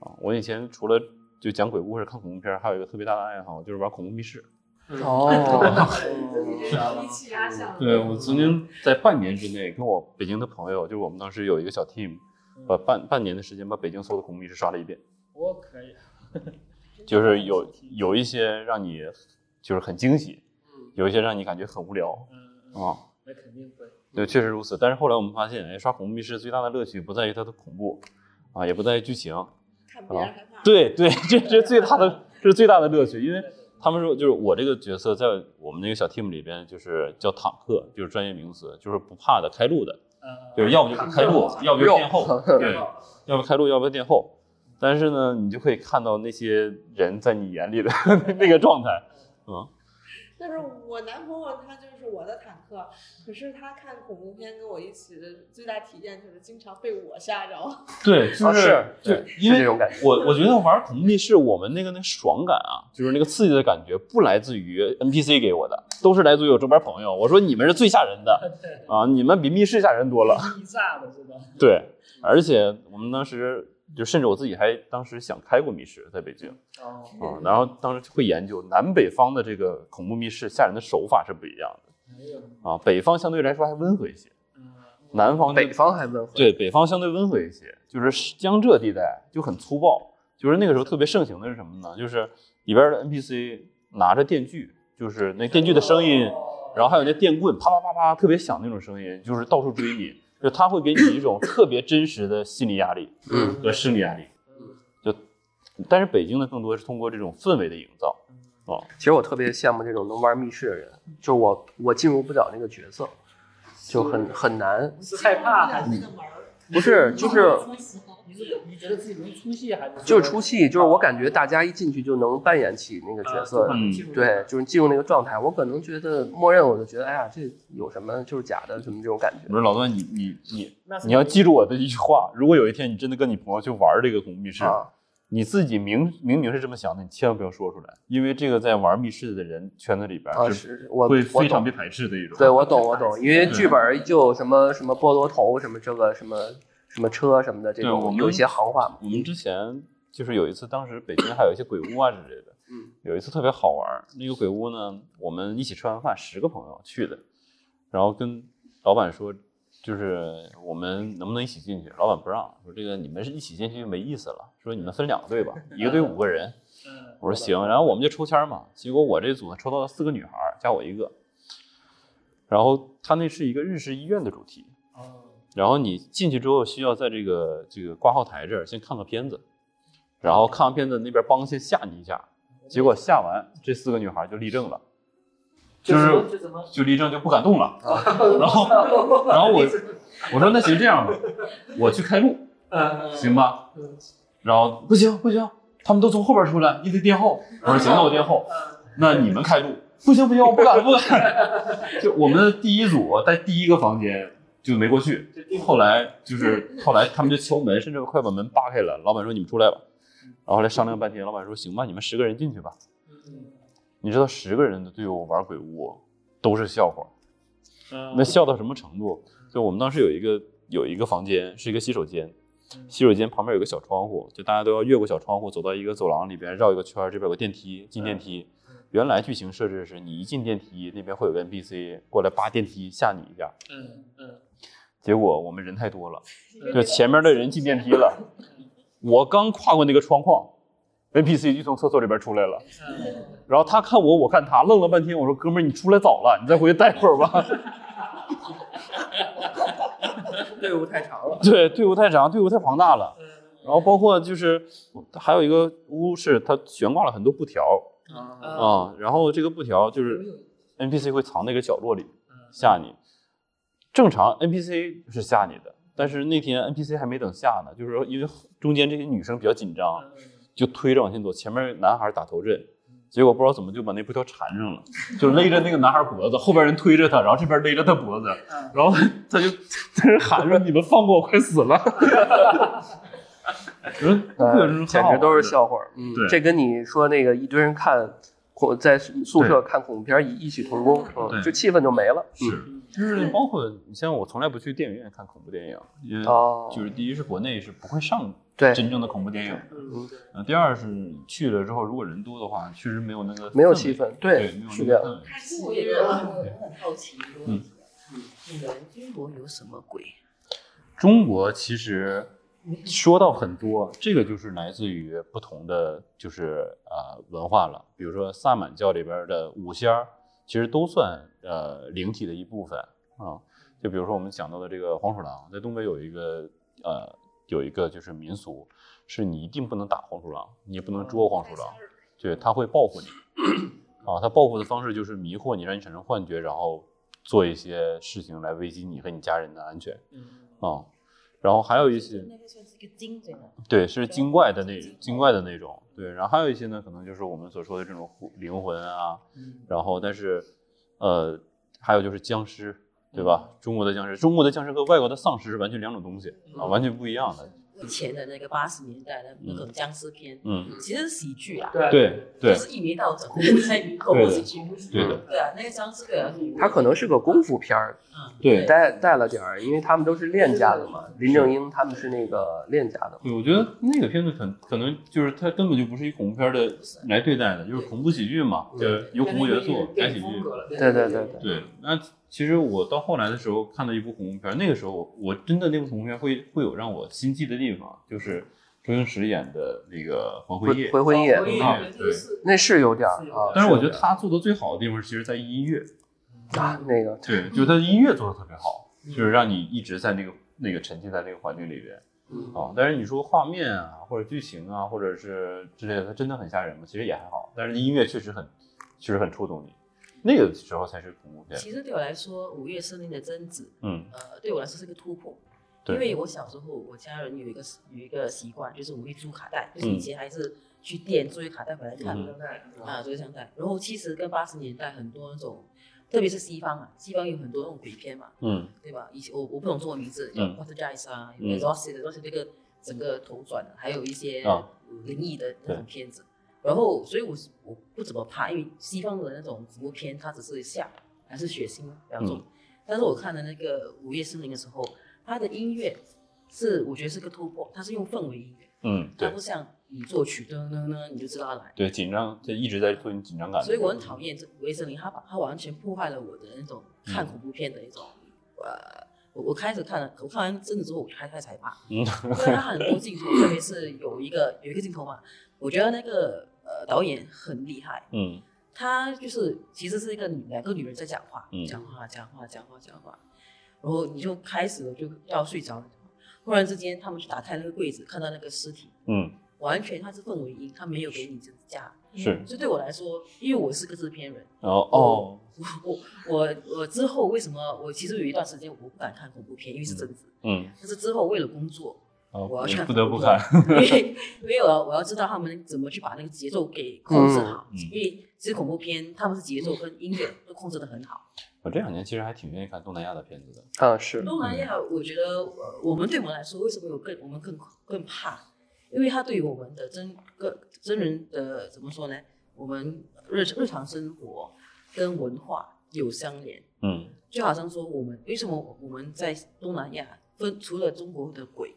Speaker 2: 啊，我以前除了就讲鬼故事、看恐怖片，还有一个特别大的爱好，就是玩恐怖密室。
Speaker 1: 哦，
Speaker 6: 一气压下，
Speaker 2: 对我曾经在半年之内跟我北京的朋友，就是我们当时有一个小 team，把半半年的时间把北京所有的恐怖密室刷了一遍，
Speaker 4: 我可以。
Speaker 2: 就是有有一些让你就是很惊喜，有一些让你感觉很无聊
Speaker 4: 嗯，
Speaker 2: 啊。
Speaker 4: 那肯定会。
Speaker 2: 对，确实如此。但是后来我们发现，哎，刷恐怖密室最大的乐趣不在于它的恐怖，啊，也不在于剧情，
Speaker 6: 看别人害怕。
Speaker 2: 对对，这这是最大的，这是最大的乐趣，因为他们说就是我这个角色在我们那个小 team 里边就是叫坦克，就是专业名词，就是不怕的，开路的，
Speaker 4: 嗯，
Speaker 2: 就是要不就是开路，要不就是殿后，对，要不开路，要不殿后。但是呢，你就可以看到那些人在你眼里的 那个状态，嗯，
Speaker 6: 但是我男朋友他就是我的坦克，可是他看恐怖片跟我一起的最大体验就是经常被我吓着。
Speaker 2: 对，就
Speaker 1: 啊是
Speaker 2: 对，
Speaker 1: 是
Speaker 2: 因为
Speaker 1: 这种感觉
Speaker 2: 我我觉得玩恐怖密室，我们那个那爽感啊，就是那个刺激的感觉，不来自于 NPC 给我的，都是来自于我周边朋友。我说你们是最吓人的啊，你们比密室吓人多了。
Speaker 4: 一炸的是吧？
Speaker 2: 对，而且我们当时就甚至我自己还当时想开过密室，在北京
Speaker 4: 哦，
Speaker 2: 啊，然后当时会研究南北方的这个恐怖密室吓人的手法是不一样的
Speaker 4: 没有，
Speaker 2: 啊，北方相对来说还温和一些，
Speaker 4: 嗯，
Speaker 2: 南方
Speaker 1: 北方还温和，
Speaker 2: 对，北方相对温和一些，就是江浙地带就很粗暴，就是那个时候特别盛行的是什么呢？就是里边的 NPC 拿着电锯，就是那电锯的声音，然后还有那电棍啪啪啪啪特别响那种声音，就是到处追你，就他会给你一种特别真实的心理压力，
Speaker 1: 嗯，
Speaker 2: 和生理压力。就，但是北京呢，更多是通过这种氛围的营造，哦，
Speaker 1: 其实我特别羡慕这种能玩密室的人，就是我我进入不了那个角色，就很很难。
Speaker 4: 是害怕还是
Speaker 6: 那个门儿，
Speaker 1: 不是，就是
Speaker 4: 你是你觉得自己容易出戏还是？
Speaker 1: 就是出戏，就是我感觉大家一进去就能扮演起那个角色，
Speaker 2: 嗯
Speaker 1: 对，就是进入那个状态。我可能觉得默认我就觉得，哎呀，这有什么就是假的，什么这种感觉
Speaker 2: 不是老段，你你你
Speaker 4: 那
Speaker 2: 你要记住我的一句话，如果有一天你真的跟你朋友去玩这个恐怖密室，
Speaker 1: 啊，
Speaker 2: 你自己明明明是这么想的，你千万不要说出来，因为这个在玩密室的人圈子里边
Speaker 1: 啊，
Speaker 2: 是
Speaker 1: 是我
Speaker 2: 会非常被，排斥的一种。
Speaker 1: 对我懂我懂，因为剧本就什么什么菠萝头，什么这个什么什么车什么的这
Speaker 2: 对我们
Speaker 1: 种有一些行话嘛。
Speaker 2: 我们之前就是有一次，当时北京还有一些鬼屋啊之类的，
Speaker 1: 嗯，
Speaker 2: 有一次特别好玩，那个鬼屋呢，我们一起吃完饭，十个朋友去的，然后跟老板说，就是我们能不能一起进去？老板不让，说这个你们是一起进去就没意思了，说你们分两个队吧，一个队五个人。
Speaker 4: 嗯，
Speaker 2: 我说行，然后我们就抽签嘛，结果我这组抽到了四个女孩，加我一个。然后他那是一个日式医院的主题，
Speaker 4: 哦，
Speaker 2: 然后你进去之后需要在这个这个挂号台这儿先看个片子，然后看完片子那边帮先吓你一下，结果吓完这四个女孩就立正了，就是？就立正就不敢动了，然后 然后我我说那行这样吧，我去开路
Speaker 4: 嗯，
Speaker 2: 行吧，
Speaker 4: 嗯
Speaker 2: 然后不行不行，他们都从后边出来，你得垫后，我说行那我垫后，那你们开路，不行不行我不敢不敢，就我们的第一组在第一个房间就没过去，后来就是后来他们就敲门，甚至快把门扒开了。老板说你们出来吧，然后后来商量半天，老板说行吧，你们十个人进去吧。你知道十个人的队伍玩鬼屋都是笑话，
Speaker 4: 嗯。
Speaker 2: 那笑到什么程度？就我们当时有一个有一个房间是一个洗手间，洗手间旁边有个小窗户，就大家都要越过小窗户走到一个走廊里边绕一个圈，这边有个电梯，进电梯。原来剧情设置是你一进电梯，那边会有个 NPC 过来扒电梯吓你一下，
Speaker 4: 嗯嗯，
Speaker 2: 结果我们人太多了，就前面的人进电梯了，我刚跨过那个窗框，NPC 就从厕所里边出来了，然后他看我，我看他，愣了半天，我说哥们儿你出来早了，你再回去待会儿吧。
Speaker 1: 队伍太长了。
Speaker 2: 对，队伍太长，队伍太庞大了。然后包括就是还有一个屋是它悬挂了很多布条
Speaker 1: 啊，
Speaker 2: 啊、然后这个布条就是 NPC 会藏那个角落里吓你。正常 NPC 是吓你的，但是那天 NPC 还没等吓呢，就是说因为中间这些女生比较紧张，就推着往前走，前面男孩打头阵。结果不知道怎么就把那布条缠上了，就勒着那个男孩脖子，后边人推着他，然后这边勒着他脖子，然后他就在那喊着：“你们放过我，快死了！”嗯，
Speaker 1: 呃，简直都是笑话。嗯
Speaker 2: 对，
Speaker 1: 这跟你说那个一堆人看恐在宿舍看恐怖片异异曲同工，嗯，
Speaker 2: 对
Speaker 1: 就气氛就没了。嗯
Speaker 2: 是，就是包括你像我从来不去电影院看恐怖电影，因为
Speaker 1: 哦
Speaker 2: 就是第一是国内是不会上
Speaker 1: 对
Speaker 2: 真正的恐怖电影，
Speaker 1: 嗯，
Speaker 2: 呃，第二是去了之后如果人多的话，确实没有那个
Speaker 1: 没有气氛，
Speaker 2: 对，没有
Speaker 1: 是这样。
Speaker 2: 那个氛围。
Speaker 5: 可是我很好奇一个问题啊，
Speaker 1: 嗯
Speaker 5: 中国有什么鬼？
Speaker 2: 中国其实说到很多，这个就是来自于不同的就是呃文化了，比如说萨满教里边的五仙儿，其实都算呃灵体的一部分啊。就比如说我们讲到的这个黄鼠狼，在东北有一个呃有一个就是民俗，是你一定不能打黄鼠狼，你也不能捉黄鼠狼，对，它会报复你啊。它报复的方式就是迷惑你，让你产生幻觉，然后做一些事情来危及你和你家人的安全。啊、然后还有一些
Speaker 5: 那个算是一个精？对
Speaker 2: 是精怪的那精怪的那种，对，然后还有一些呢，可能就是我们所说的这种灵魂啊，然后但是呃，还有就是僵尸，对吧？中国的僵尸，中国的僵尸和外国的丧尸是完全两种东西啊，完全不一样的。
Speaker 5: 以前的那个八十年代的那种僵尸片，
Speaker 2: 嗯，
Speaker 5: 其实是喜剧啊，
Speaker 1: 对
Speaker 2: 对对
Speaker 5: 就是一眉道长在恐怖喜剧，
Speaker 2: 对的，
Speaker 5: 对啊，那个僵尸的，
Speaker 1: 他可能是个功夫片儿，
Speaker 2: 对
Speaker 1: 带带了点儿，因为他们都是练家的嘛。林正英他们是那个练家的，
Speaker 2: 对，我觉得那个片子可可能就是它根本就不是以恐怖片的来对待的，就是恐怖喜剧嘛，对，有恐怖元素，改喜剧。
Speaker 1: 对对对对，
Speaker 2: 对，那其实我到后来的时候看到一部恐怖片，那个时候我真的那部恐怖片会会有让我心悸的地方，就是周星驰演的那个《黄昏夜
Speaker 1: 回》回魂夜
Speaker 2: 对
Speaker 1: 那是有点儿啊。
Speaker 2: 但是我觉得他做的最好的地方，其实在音乐，
Speaker 1: 啊，那个
Speaker 2: 对，就是他的音乐做的特别好，就是让你一直在那个那个沉浸在那个环境里边。
Speaker 1: 嗯
Speaker 2: 啊，但是你说画面啊，或者剧情啊，或者是之类的，它真的很吓人吗？其实也还好，但是音乐确实很，确实很触动你，那个时候才是恐怖片。
Speaker 5: 其实对我来说，《午夜森林的贞子》
Speaker 2: 嗯，
Speaker 5: 呃，对我来说是个突破。
Speaker 2: 对
Speaker 5: 因为我小时候，我家人有一个有一个习惯，就是我会租卡带，就是
Speaker 2: 嗯
Speaker 5: 以前还是去店租一卡带回来看
Speaker 2: 嗯
Speaker 5: 啊，租一张带。然后七十跟八十年代很多那种，特别是西方啊，西方有很多那种鬼片嘛，
Speaker 2: 嗯
Speaker 5: 对吧？以前我我不懂中文名字，叫
Speaker 2: 嗯
Speaker 5: Water j a z 啊
Speaker 2: 嗯
Speaker 5: ，Exorcist，都是这个整个头转的，还有一些
Speaker 2: 啊
Speaker 5: 灵异的那种片子。然后，所以我是我不怎么怕，因为西方的那种恐怖片，它只是吓还是血腥比较重。
Speaker 2: 嗯
Speaker 5: 但是我看的那个《午夜森林》的时候，它的音乐是我觉得是个突破，它是用氛围音乐，
Speaker 2: 嗯，对
Speaker 5: 它不，像你作曲噔噔噔，你就知道他来。
Speaker 2: 对，紧张，就一直在做你紧张感。
Speaker 5: 所以我很讨厌这《午夜森林》，它把它完全破坏了我的那种看恐怖片的一种，呃，我我开始看了，我看完真的之后，我开开始害怕，
Speaker 2: 嗯。
Speaker 5: 因为它很多镜头，特别是有一个有一个镜头嘛，我觉得那个呃导演很厉害，
Speaker 2: 嗯。
Speaker 5: 他就是其实是一个女两个女人在讲话，
Speaker 2: 嗯。
Speaker 5: 讲话讲话讲话讲话，然后你就开始了就要睡着了，忽然之间他们去打开那个柜子，看到那个尸体，
Speaker 2: 嗯，
Speaker 5: 完全它是氛围音，它没有给你这加，
Speaker 2: 是，
Speaker 5: 所以对我来说，因为我是个制片人。
Speaker 2: 哦哦，
Speaker 5: 我我我之后为什么我其实有一段时间我不敢看恐怖片，因为是贞子。
Speaker 2: 嗯，
Speaker 5: 但是之后为了工作，
Speaker 2: 哦
Speaker 5: 我要去看
Speaker 2: 不得不看，
Speaker 5: 因为因为我要我要知道他们怎么去把那个节奏给控制好。因为其实恐怖片他们是节奏跟音乐都控制的很好。
Speaker 2: 我这两年其实还挺愿意看东南亚的片子的。
Speaker 1: 啊是，
Speaker 5: 东南亚我觉得呃我们对我们来说为什么有更我们更更怕？因为它对于我们的真个真人的怎么说呢？我们日日常生活跟文化有相连。
Speaker 2: 嗯。
Speaker 5: 就好像说我们为什么我们在东南亚分除了中国的鬼，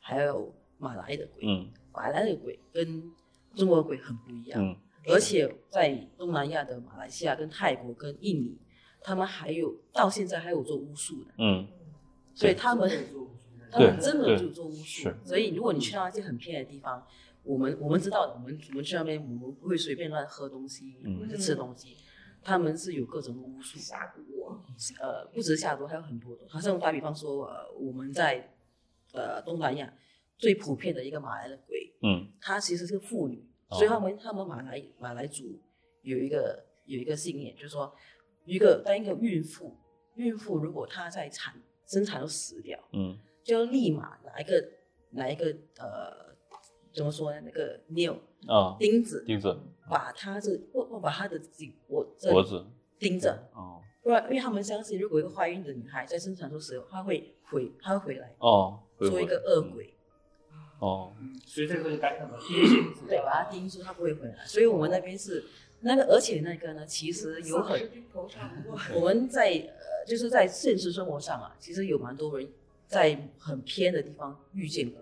Speaker 5: 还有马来的鬼，
Speaker 2: 嗯。
Speaker 5: 马来的鬼跟中国的鬼很不一样，
Speaker 2: 嗯。
Speaker 5: 而且在东南亚的马来西亚、跟泰国、跟印尼，他们还有到现在还有做巫术的，
Speaker 2: 嗯，
Speaker 5: 所以他们他们真的
Speaker 2: 对
Speaker 5: 就做巫术。所以如果你去到一些很偏的地方，我们我们知道，我们我们去那边我们不会随便乱喝东西
Speaker 2: 嗯
Speaker 5: 或者吃东西，他们是有各种巫术。
Speaker 6: 下毒，
Speaker 5: 呃，不止下毒，还有很多的。好像打比方说，呃，我们在呃东南亚最普遍的一个马来的鬼，
Speaker 2: 嗯
Speaker 5: 他其实是妇女，
Speaker 2: 哦
Speaker 5: 所以他们他们马来马来族有一个有一个信念，就是说，一个当一个孕妇，孕妇如果她在产生产都死掉，
Speaker 2: 嗯
Speaker 5: 就要立马拿一个拿一个呃怎么说呢，那个 nail
Speaker 2: 啊，
Speaker 5: 钉子，
Speaker 2: 钉子
Speaker 5: 把他这或或把他的颈脖这
Speaker 2: 脖子
Speaker 5: 钉着。
Speaker 2: 哦
Speaker 5: 不然，因为他们相信，如果一个怀孕的女孩在生产的时候，她会回，她会回来
Speaker 2: 哦，
Speaker 5: 做一个恶鬼，
Speaker 2: 哦
Speaker 4: 所以这个东西该怎么定性？
Speaker 5: 对，把它钉住，她不会回来。所以我们那边是那个，而且那个呢，其实有很。我们在呃，就是在现实生活上啊，其实有蛮多人在很偏的地方遇见过。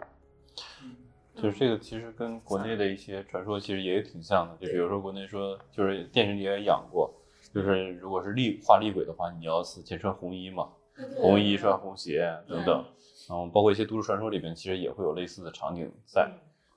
Speaker 2: 就是这个，其实跟国内的一些传说其实也挺像的。就比如说国内说，就是电视里也演过，就是如果是厉画厉鬼的话，你要死先穿红衣嘛，红衣穿红鞋等等。然后包括一些都市传说里面，其实也会有类似的场景在。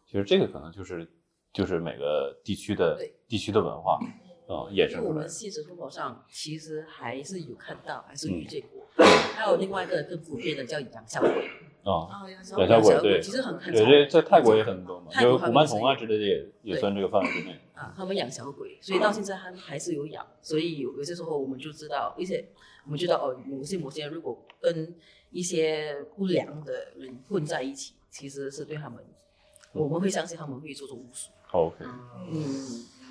Speaker 2: 其实这个可能就是就是每个地区的地区的文化嗯、衍生出来的。
Speaker 5: 现实生活上其实还是有看到，还是
Speaker 2: 嗯
Speaker 5: 遇见过。还有另外一个更普遍的叫养小鬼，
Speaker 2: 啊，
Speaker 6: 啊，杨小
Speaker 2: 养小
Speaker 5: 养小
Speaker 2: 鬼对
Speaker 5: 其实很很
Speaker 2: 对，
Speaker 5: 常
Speaker 2: 这在泰国也很多嘛，
Speaker 5: 泰国
Speaker 2: 古曼童啊之类的也也算这个范围之内。
Speaker 5: 啊，他们养小鬼，所以到现在他们还是有养，所以有有些时候我们就知道，而且我们知道哦，某些某些人如果跟一些不良的人混在一起，其实是对他们，我们会相信他们会做做巫术。
Speaker 2: OK，
Speaker 5: 嗯，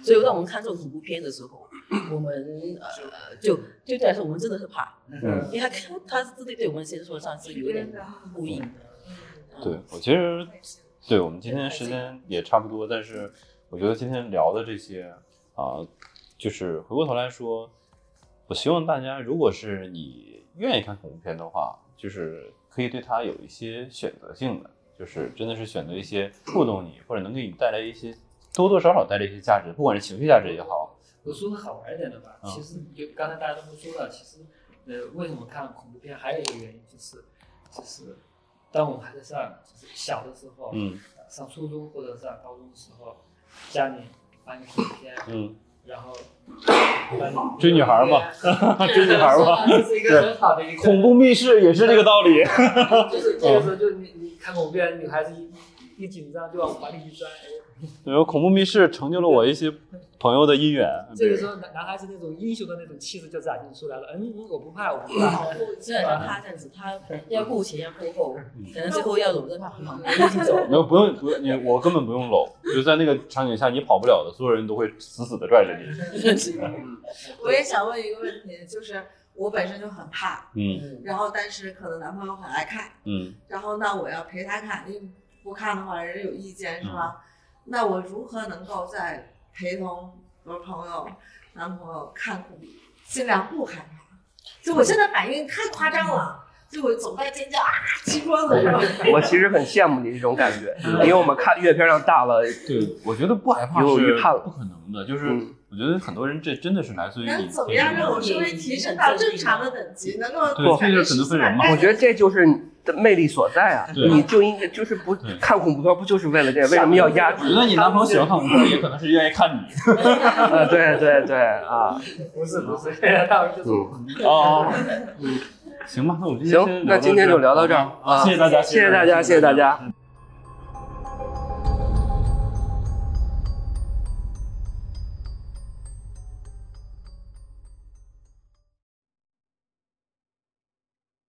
Speaker 5: 所以当我们看这种恐怖片的时候，我们呃就就对来说，我们真的是怕，
Speaker 2: 嗯，
Speaker 5: 因为他他是对对我们现实生活上是有点呼应的。
Speaker 2: 对我其实，对我们今天时间也差不多，但是我觉得今天聊的这些啊、就是回过头来说，我希望大家，如果是你愿意看恐怖片的话，就是可以对它有一些选择性的，就是真的是选择一些触动你或者能给你带来一些多多少少带来一些价值，不管是情绪价值也好，
Speaker 4: 我说个好玩一点的吧，
Speaker 2: 嗯
Speaker 4: 其实就刚才大家都说了，其实呃为什么看恐怖片还有一个原因就是，就是当我们还在上就是小的时候，
Speaker 2: 嗯
Speaker 4: 呃上初中或者上高中的时候，家里放一个恐怖片，
Speaker 2: 嗯，
Speaker 4: 然后
Speaker 2: 追女孩嘛，追女孩嘛，
Speaker 4: 这是一个很好的一个
Speaker 2: 恐怖密室也是这个道理，
Speaker 4: 就是这个时候就你你看恐怖片，女孩子一一一紧张就往怀里一钻，哎
Speaker 2: 对，恐怖密室成就了我一些朋友的姻缘，
Speaker 4: 这个时候男男孩子那种英雄的那种气质就展现出来了。嗯，嗯我不怕，我不怕。
Speaker 5: 虽然像他这样子，他要顾前要顾后，可能最后要搂着他旁边一起走。
Speaker 2: 没有不用不用你我根本不用搂，就在那个场景下你跑不了的，所有人都会死死的拽着你。
Speaker 6: 我也想问一个问题，就是我本身就很怕，
Speaker 2: 嗯
Speaker 6: 然后但是可能男朋友很爱看，
Speaker 2: 嗯
Speaker 6: 然后那我要陪他看，因为不看的话人家有意见是吧？那我如何能够在陪同我的朋友、男朋友看恐怖，尽量不害怕？就我现在反应太夸张了，就我总在尖叫啊，气疯了是吧？
Speaker 1: 我其实很羡慕你这种感觉，因为我们看阅片量大了，
Speaker 2: 对，我觉得不害怕
Speaker 1: 有
Speaker 2: 是
Speaker 1: 预判了
Speaker 2: 不可能的，就是
Speaker 1: 嗯
Speaker 2: 我觉得很多人这真的是来自于你
Speaker 6: 能怎么样让我稍微提升到正常的等级，能够
Speaker 2: 对这就是可能分人嘛
Speaker 1: 我觉得这就是你的魅力所在啊！你就应该就是不看恐怖片，不就是为了这个？为什么要压制
Speaker 2: 我觉？得你男朋友喜欢看恐怖片，也可能是愿意看你。
Speaker 1: 啊，对对对啊，
Speaker 4: 不是不是，他们就是
Speaker 1: 嗯，
Speaker 2: 哦，行吧，那我们今天
Speaker 1: 行，那今天就聊到这儿啊，
Speaker 2: 谢谢大家，
Speaker 1: 谢谢大家，谢谢大家。